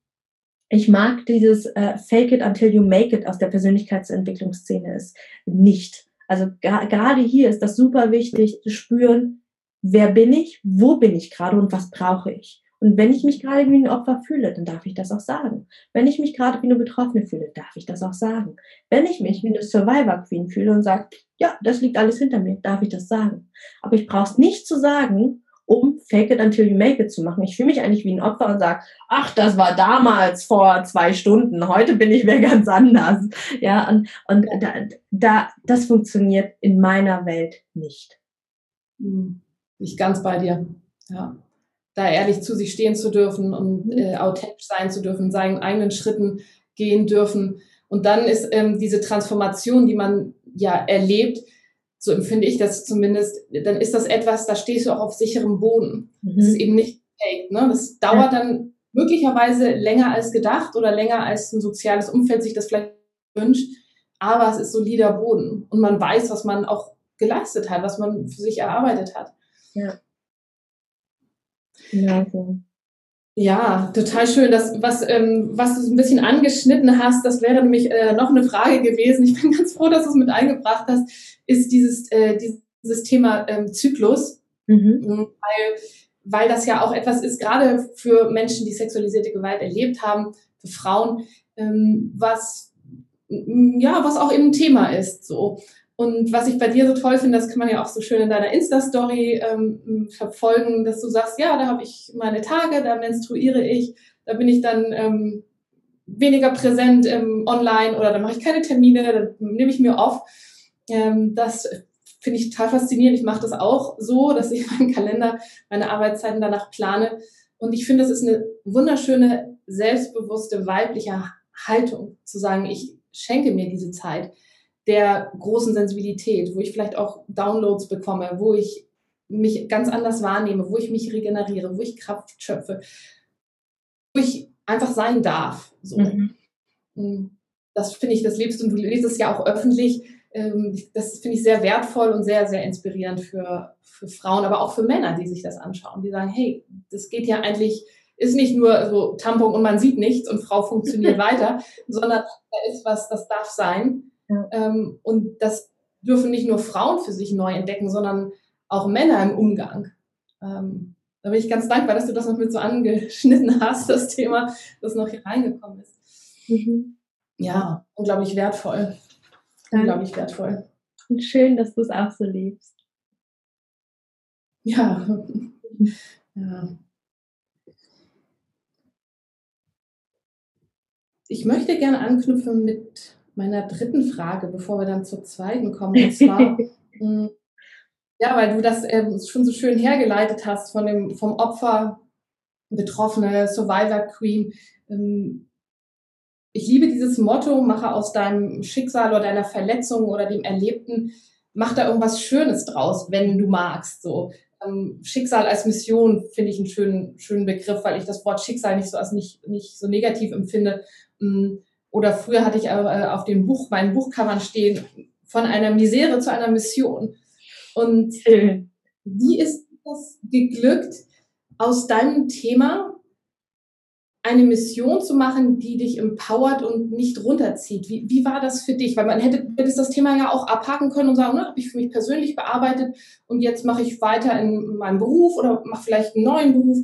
ich mag dieses äh, Fake it until you make it aus der Persönlichkeitsentwicklungsszene ist nicht. Also gerade hier ist das super wichtig zu spüren, wer bin ich, wo bin ich gerade und was brauche ich. Und wenn ich mich gerade wie ein Opfer fühle, dann darf ich das auch sagen. Wenn ich mich gerade wie eine Betroffene fühle, darf ich das auch sagen. Wenn ich mich wie eine Survivor Queen fühle und sage, ja, das liegt alles hinter mir, darf ich das sagen. Aber ich brauche es nicht zu sagen, um Fake it until you make it zu machen. Ich fühle mich eigentlich wie ein Opfer und sage, ach, das war damals vor zwei Stunden, heute bin ich wer ganz anders. Ja, und, und da, da, das funktioniert in meiner Welt nicht. Hm, ich ganz bei dir. Ja. Da ehrlich zu sich stehen zu dürfen und mhm. äh, authentisch sein zu dürfen, seinen eigenen Schritten gehen dürfen. Und dann ist ähm, diese Transformation, die man ja erlebt, so empfinde ich das zumindest, dann ist das etwas, da stehst du auch auf sicherem Boden. Mhm. Das ist eben nicht fake. Ne? Das dauert ja. dann möglicherweise länger als gedacht oder länger als ein soziales Umfeld sich das vielleicht wünscht. Aber es ist solider Boden und man weiß, was man auch geleistet hat, was man für sich erarbeitet hat. Ja. Genau so. Ja, total schön. Das, was, ähm, was du so ein bisschen angeschnitten hast, das wäre nämlich äh, noch eine Frage gewesen. Ich bin ganz froh, dass du es mit eingebracht hast, ist dieses, äh, dieses Thema ähm, Zyklus. Mhm. mhm. Weil, weil das ja auch etwas ist, gerade für Menschen, die sexualisierte Gewalt erlebt haben, für Frauen, ähm, was ja, was auch eben ein Thema ist. So. Und was ich bei dir so toll finde, das kann man ja auch so schön in deiner Insta-Story ähm, verfolgen, dass du sagst, ja, da habe ich meine Tage, da menstruiere ich, da bin ich dann ähm, weniger präsent ähm, online oder da mache ich keine Termine, dann nehme ich mir auf. Ähm, das finde ich total faszinierend. Ich mache das auch so, dass ich meinen Kalender, meine Arbeitszeiten danach plane. Und ich finde, das ist eine wunderschöne, selbstbewusste, weibliche Haltung, zu sagen, ich schenke mir diese Zeit der großen Sensibilität, wo ich vielleicht auch Downloads bekomme, wo ich mich ganz anders wahrnehme, wo ich mich regeneriere, wo ich Kraft schöpfe, wo ich einfach sein darf. So. Mhm. Das finde ich, das lebst du und du lebst es ja auch öffentlich. Ähm, das finde ich sehr wertvoll und sehr, sehr inspirierend für, für Frauen, aber auch für Männer, die sich das anschauen, die sagen, hey, das geht ja eigentlich, ist nicht nur so Tampon und man sieht nichts und Frau funktioniert weiter, sondern da ist was, das darf sein. Ja. Ähm, und das dürfen nicht nur Frauen für sich neu entdecken, sondern auch Männer im Umgang. Ähm, da bin ich ganz dankbar, dass du das noch mit so angeschnitten hast, das Thema, das noch hier reingekommen ist. Mhm. Ja, unglaublich wertvoll. Danke. Unglaublich wertvoll. Und schön, dass du es auch so liebst. Ja. ja. Ich möchte gerne anknüpfen mit meiner dritten Frage, bevor wir dann zur zweiten kommen. Und zwar, hm, ja, weil du das äh, schon so schön hergeleitet hast von dem, vom Opfer, Betroffene, Survivor Queen. Ähm, ich liebe dieses Motto, mache aus deinem Schicksal oder deiner Verletzung oder dem Erlebten, mach da irgendwas Schönes draus, wenn du magst. So. Ähm, Schicksal als Mission finde ich einen schönen, schönen Begriff, weil ich das Wort Schicksal nicht so als nicht, nicht so negativ empfinde. Ähm, oder früher hatte ich äh, auf dem Buch, meinen Buchcovern stehen, von einer Misere zu einer Mission. Und wie ist das geglückt, aus deinem Thema eine Mission zu machen, die dich empowert und nicht runterzieht. Wie, wie war das für dich? Weil man hätte, hätte das Thema ja auch abhaken können und sagen, ne, habe ich für mich persönlich bearbeitet und jetzt mache ich weiter in meinem Beruf oder mache vielleicht einen neuen Beruf.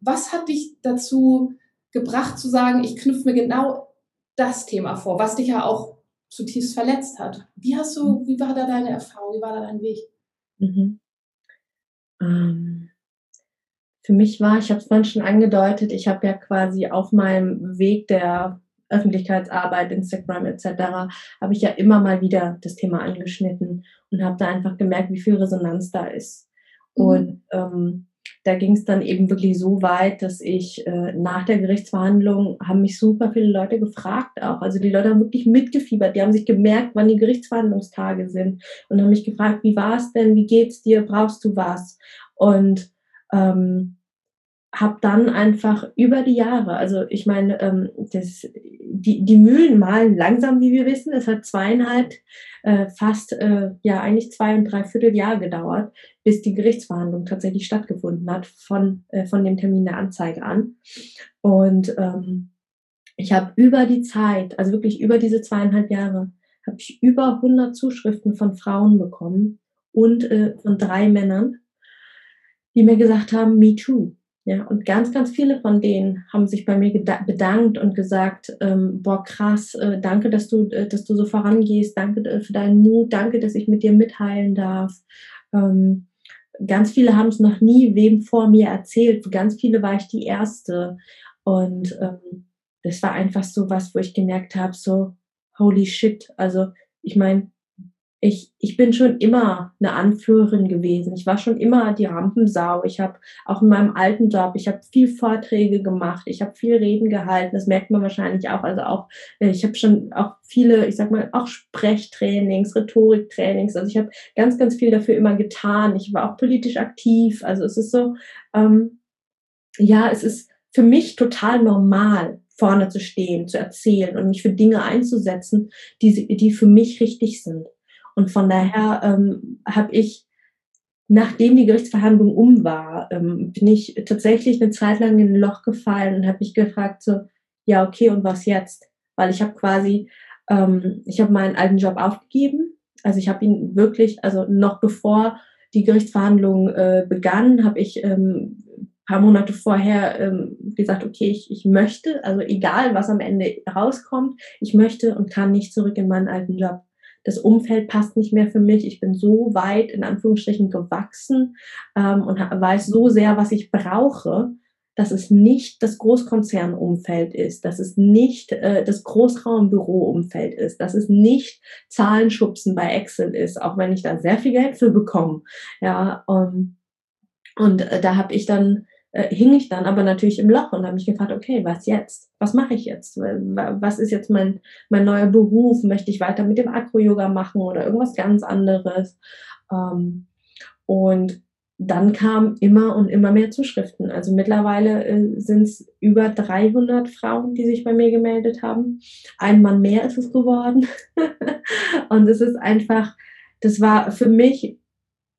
Was hat dich dazu gebracht zu sagen, ich knüpfe mir genau das Thema vor, was dich ja auch zutiefst verletzt hat. Wie hast du, mhm. wie war da deine Erfahrung, wie war da dein Weg? Mhm. Ähm, für mich war, ich habe es vorhin schon angedeutet, ich habe ja quasi auf meinem Weg der Öffentlichkeitsarbeit, Instagram etc., habe ich ja immer mal wieder das Thema angeschnitten und habe da einfach gemerkt, wie viel Resonanz da ist. Mhm. Und ähm, da ging es dann eben wirklich so weit, dass ich äh, nach der Gerichtsverhandlung haben mich super viele Leute gefragt auch. Also die Leute haben wirklich mitgefiebert. Die haben sich gemerkt, wann die Gerichtsverhandlungstage sind und haben mich gefragt, wie war es denn, wie geht's dir, brauchst du was? Und ähm, habe dann einfach über die Jahre, also ich meine, ähm, das, die, die Mühlen malen langsam, wie wir wissen. Es hat zweieinhalb, äh, fast, äh, ja, eigentlich zwei und dreiviertel Jahr gedauert, bis die Gerichtsverhandlung tatsächlich stattgefunden hat, von, äh, von dem Termin der Anzeige an. Und ähm, ich habe über die Zeit, also wirklich über diese zweieinhalb Jahre, habe ich über 100 Zuschriften von Frauen bekommen und äh, von drei Männern, die mir gesagt haben, me too ja, und ganz, ganz viele von denen haben sich bei mir bedankt und gesagt, ähm, boah, krass, äh, danke, dass du, äh, dass du so vorangehst, danke äh, für deinen Mut, danke, dass ich mit dir mitheilen darf. Ähm, ganz viele haben es noch nie wem vor mir erzählt. Für ganz viele war ich die Erste. Und ähm, das war einfach so was, wo ich gemerkt habe, so, holy shit. Also ich meine, ich, ich bin schon immer eine Anführerin gewesen. Ich war schon immer die Rampensau. Ich habe auch in meinem alten Job, ich habe viel Vorträge gemacht, ich habe viel Reden gehalten. Das merkt man wahrscheinlich auch. Also auch, äh, ich habe schon auch viele, ich sag mal, auch Sprechtrainings, Rhetoriktrainings. Also ich habe ganz, ganz viel dafür immer getan. Ich war auch politisch aktiv. Also es ist so, ähm, ja, es ist für mich total normal, vorne zu stehen, zu erzählen und mich für Dinge einzusetzen, die, die für mich richtig sind. Und von daher ähm, habe ich, nachdem die Gerichtsverhandlung um war, ähm, bin ich tatsächlich eine Zeit lang in ein Loch gefallen und habe mich gefragt, so, ja, okay, und was jetzt? Weil ich habe quasi, ähm, ich habe meinen alten Job aufgegeben. Also ich habe ihn wirklich, also noch bevor die Gerichtsverhandlung äh, begann, habe ich ähm, paar Monate vorher ähm, gesagt, okay, ich, ich möchte, also egal was am Ende rauskommt, ich möchte und kann nicht zurück in meinen alten Job das Umfeld passt nicht mehr für mich, ich bin so weit in Anführungsstrichen gewachsen ähm, und weiß so sehr, was ich brauche, dass es nicht das Großkonzernumfeld ist, dass es nicht äh, das Großraumbüroumfeld ist, dass es nicht Zahlenschubsen bei Excel ist, auch wenn ich da sehr viel Geld für bekomme. Ja, um, und äh, da habe ich dann äh, hing ich dann aber natürlich im Loch und habe mich gefragt, okay, was jetzt? Was mache ich jetzt? Was ist jetzt mein, mein neuer Beruf? Möchte ich weiter mit dem Akro-Yoga machen oder irgendwas ganz anderes? Ähm, und dann kamen immer und immer mehr Zuschriften. Also mittlerweile äh, sind es über 300 Frauen, die sich bei mir gemeldet haben. Ein Mann mehr ist es geworden. und es ist einfach, das war für mich,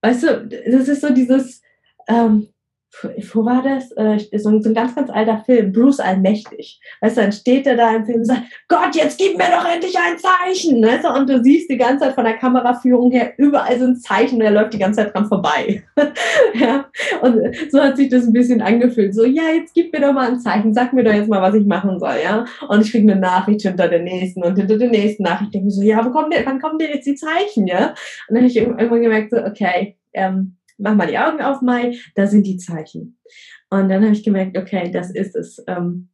weißt du, das ist so dieses, ähm, wo war das? Äh, so, ein, so ein ganz, ganz alter Film, Bruce Allmächtig. Weißt du, dann steht er da im Film und sagt, Gott, jetzt gib mir doch endlich ein Zeichen. Weißt du? Und du siehst die ganze Zeit von der Kameraführung her überall so ein Zeichen und er läuft die ganze Zeit dran vorbei. ja? Und so hat sich das ein bisschen angefühlt. So, ja, jetzt gib mir doch mal ein Zeichen, sag mir doch jetzt mal, was ich machen soll. ja. Und ich kriege eine Nachricht hinter der nächsten und hinter der nächsten Nachricht. Ich denke mir so, ja, wo kommt der, wann kommen denn jetzt die Zeichen? ja? Und dann habe ich irgendwann gemerkt, so, okay, ähm, mach mal die Augen auf, Mai, da sind die Zeichen. Und dann habe ich gemerkt, okay, das ist es. Ähm,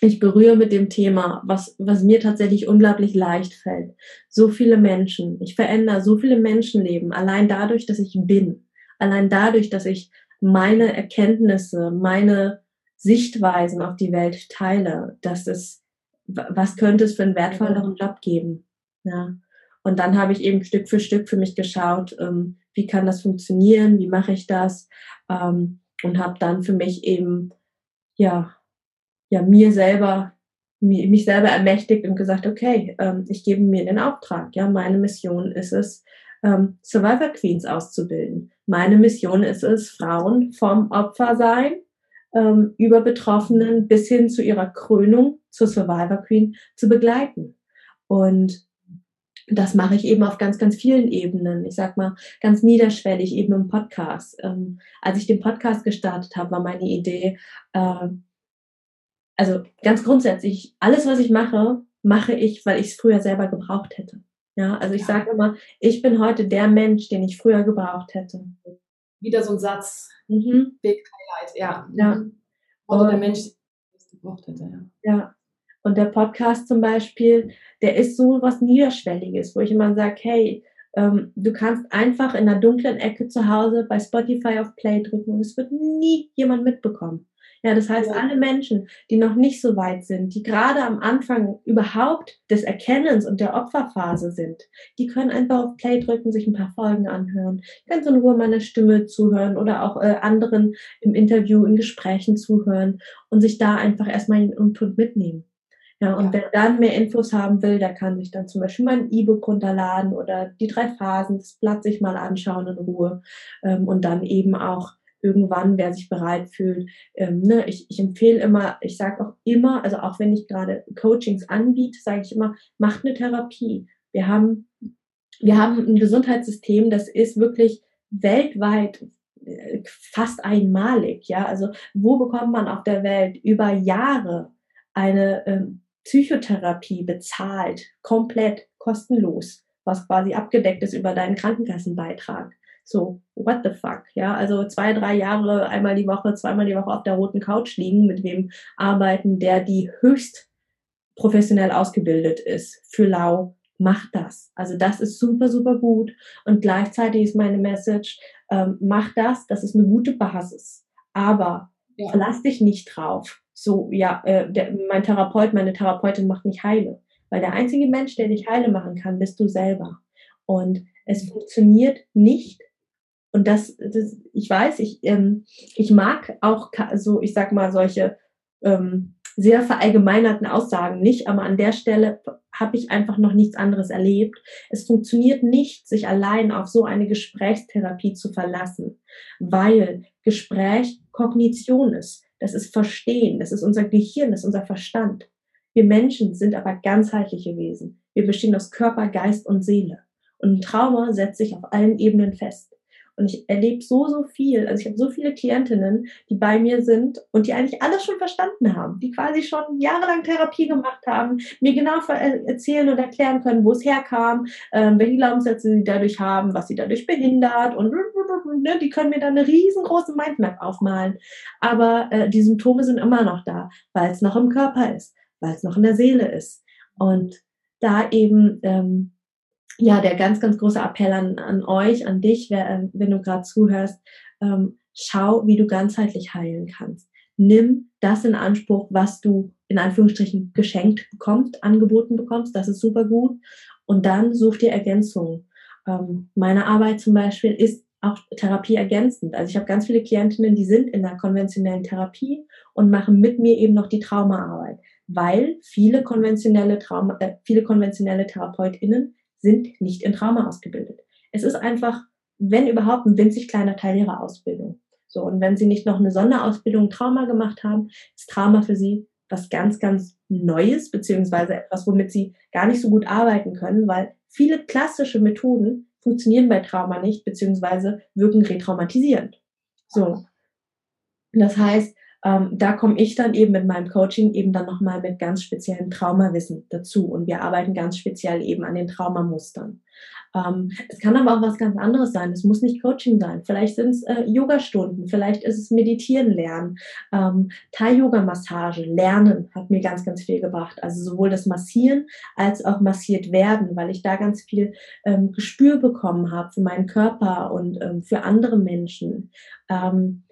ich berühre mit dem Thema, was, was mir tatsächlich unglaublich leicht fällt. So viele Menschen. Ich verändere so viele Menschenleben allein dadurch, dass ich bin. Allein dadurch, dass ich meine Erkenntnisse, meine Sichtweisen auf die Welt teile. Das ist, was könnte es für einen wertvolleren Job geben? Ja. Und dann habe ich eben Stück für Stück für mich geschaut, ähm, wie kann das funktionieren, wie mache ich das ähm, und habe dann für mich eben ja ja mir selber mich selber ermächtigt und gesagt, okay, ähm, ich gebe mir den Auftrag. Ja, meine Mission ist es, ähm, Survivor Queens auszubilden. Meine Mission ist es, Frauen vom Opfersein ähm, über Betroffenen bis hin zu ihrer Krönung zur Survivor Queen zu begleiten. Und das mache ich eben auf ganz, ganz vielen Ebenen. Ich sag mal, ganz niederschwellig eben im Podcast. Ähm, als ich den Podcast gestartet habe, war meine Idee, äh, also ganz grundsätzlich, alles, was ich mache, mache ich, weil ich es früher selber gebraucht hätte. Ja, also ich ja. sage immer, ich bin heute der Mensch, den ich früher gebraucht hätte. wieder so ein Satz. Mhm. Big Highlight, ja. ja. Mhm. Oder der Mensch, das gebraucht hätte, ja. Ja. Und der Podcast zum Beispiel, der ist so was Niederschwelliges, wo ich immer sage, hey, ähm, du kannst einfach in einer dunklen Ecke zu Hause bei Spotify auf Play drücken und es wird nie jemand mitbekommen. Ja, das heißt, alle Menschen, die noch nicht so weit sind, die gerade am Anfang überhaupt des Erkennens und der Opferphase sind, die können einfach auf Play drücken, sich ein paar Folgen anhören, ganz in Ruhe meiner Stimme zuhören oder auch äh, anderen im Interview, in Gesprächen zuhören und sich da einfach erstmal den Input mitnehmen. Ja, und ja. wer dann mehr Infos haben will, der kann sich dann zum Beispiel mal ein E-Book runterladen oder die drei Phasen, das Blatt sich mal anschauen in Ruhe ähm, und dann eben auch irgendwann, wer sich bereit fühlt. Ähm, ne, ich, ich empfehle immer, ich sage auch immer, also auch wenn ich gerade Coachings anbiete, sage ich immer, macht eine Therapie. Wir haben, wir haben ein Gesundheitssystem, das ist wirklich weltweit äh, fast einmalig. Ja, also wo bekommt man auf der Welt über Jahre eine ähm, Psychotherapie bezahlt, komplett kostenlos, was quasi abgedeckt ist über deinen Krankenkassenbeitrag? So, what the fuck? Ja, also zwei, drei Jahre, einmal die Woche, zweimal die Woche auf der roten Couch liegen, mit wem arbeiten, der die höchst professionell ausgebildet ist für Lau, macht das. Also das ist super, super gut. Und gleichzeitig ist meine Message, ähm, mach das, das ist eine gute Basis. Aber ja. verlass dich nicht drauf. So, ja, äh, der, mein Therapeut, meine Therapeutin macht mich heile. Weil der einzige Mensch, der dich heile machen kann, bist du selber. Und es funktioniert nicht, und das, das ich weiß, ich, ähm, ich mag auch so, ich sag mal, solche ähm, sehr verallgemeinerten Aussagen nicht, aber an der Stelle habe ich einfach noch nichts anderes erlebt. Es funktioniert nicht, sich allein auf so eine Gesprächstherapie zu verlassen, weil Gespräch Kognition ist. Das ist Verstehen, das ist unser Gehirn, das ist unser Verstand. Wir Menschen sind aber ganzheitliche Wesen. Wir bestehen aus Körper, Geist und Seele. Und ein Trauma setzt sich auf allen Ebenen fest. Und ich erlebe so, so viel. Also ich habe so viele Klientinnen, die bei mir sind und die eigentlich alles schon verstanden haben, die quasi schon jahrelang Therapie gemacht haben, mir genau erzählen und erklären können, wo es herkam, ähm, welche Glaubenssätze sie dadurch haben, was sie dadurch behindert und ne, die können mir dann eine riesengroße Mindmap aufmalen. Aber äh, die Symptome sind immer noch da, weil es noch im Körper ist, weil es noch in der Seele ist. Und da eben ähm, ja, der ganz, ganz große Appell an, an euch, an dich, wer, ähm, wenn du gerade zuhörst, ähm, schau, wie du ganzheitlich heilen kannst. Nimm das in Anspruch, was du in Anführungsstrichen geschenkt bekommst, angeboten bekommst. Das ist super gut. Und dann such dir Ergänzungen. Ähm, meine Arbeit zum Beispiel ist auch Therapie ergänzend. Also ich habe ganz viele Klientinnen, die sind in der konventionellen Therapie und machen mit mir eben noch die Traumaarbeit, weil viele konventionelle Trauma, äh, viele konventionelle TherapeutInnen sind nicht in Trauma ausgebildet. Es ist einfach, wenn überhaupt, ein winzig kleiner Teil ihrer Ausbildung. So, und wenn sie nicht noch eine Sonderausbildung Trauma gemacht haben, ist Trauma für sie was ganz, ganz Neues, beziehungsweise etwas, womit sie gar nicht so gut arbeiten können, weil viele klassische Methoden funktionieren bei Trauma nicht, beziehungsweise wirken retraumatisierend. So. Das heißt, ähm, da komme ich dann eben mit meinem Coaching eben dann nochmal mit ganz speziellem Traumawissen dazu und wir arbeiten ganz speziell eben an den Traumamustern. Ähm, es kann aber auch was ganz anderes sein. Es muss nicht Coaching sein. Vielleicht sind es äh, Yogastunden, vielleicht ist es Meditieren lernen, ähm, Thai-Yoga-Massage lernen hat mir ganz, ganz viel gebracht. Also sowohl das Massieren als auch massiert werden, weil ich da ganz viel ähm, Gespür bekommen habe für meinen Körper und ähm, für andere Menschen. Ähm,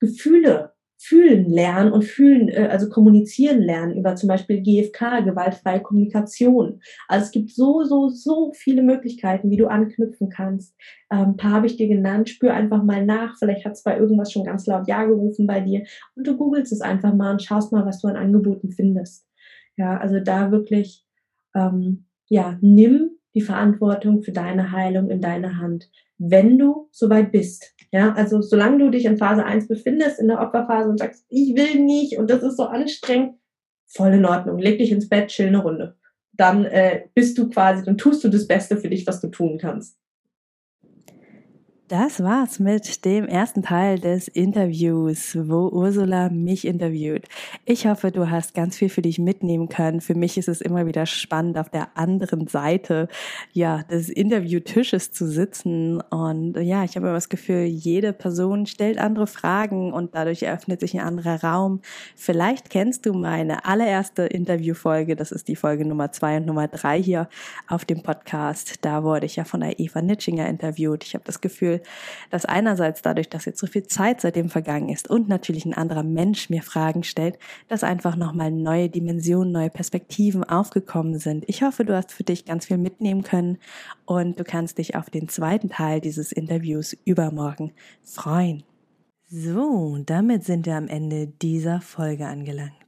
Gefühle fühlen lernen und fühlen, äh, also kommunizieren lernen über zum Beispiel GFK, gewaltfreie Kommunikation. Also es gibt so, so, so viele Möglichkeiten, wie du anknüpfen kannst. Ähm, ein paar habe ich dir genannt. Spür einfach mal nach. Vielleicht hat es bei irgendwas schon ganz laut Ja gerufen bei dir. Und du googelst es einfach mal und schaust mal, was du an Angeboten findest. Ja, also da wirklich, ähm, ja, nimm die Verantwortung für deine Heilung in deine Hand, wenn du soweit bist. Ja, also solange du dich in Phase 1 befindest, in der Opferphase und sagst, ich will nicht und das ist so anstrengend, voll in Ordnung. Leg dich ins Bett, chill eine Runde. Dann äh, bist du quasi, dann tust du das Beste für dich, was du tun kannst. Das war's mit dem ersten Teil des Interviews, wo Ursula mich interviewt. Ich hoffe, du hast ganz viel für dich mitnehmen können. Für mich ist es immer wieder spannend, auf der anderen Seite, ja, des Interviewtisches zu sitzen. Und ja, ich habe immer das Gefühl, jede Person stellt andere Fragen und dadurch eröffnet sich ein anderer Raum. Vielleicht kennst du meine allererste Interviewfolge. Das ist die Folge Nummer zwei und Nummer drei hier auf dem Podcast. Da wurde ich ja von der Eva Nitschinger interviewt. Ich habe das Gefühl, dass einerseits dadurch, dass jetzt so viel Zeit seitdem vergangen ist und natürlich ein anderer Mensch mir Fragen stellt, dass einfach nochmal neue Dimensionen, neue Perspektiven aufgekommen sind. Ich hoffe, du hast für dich ganz viel mitnehmen können und du kannst dich auf den zweiten Teil dieses Interviews übermorgen freuen. So, damit sind wir am Ende dieser Folge angelangt.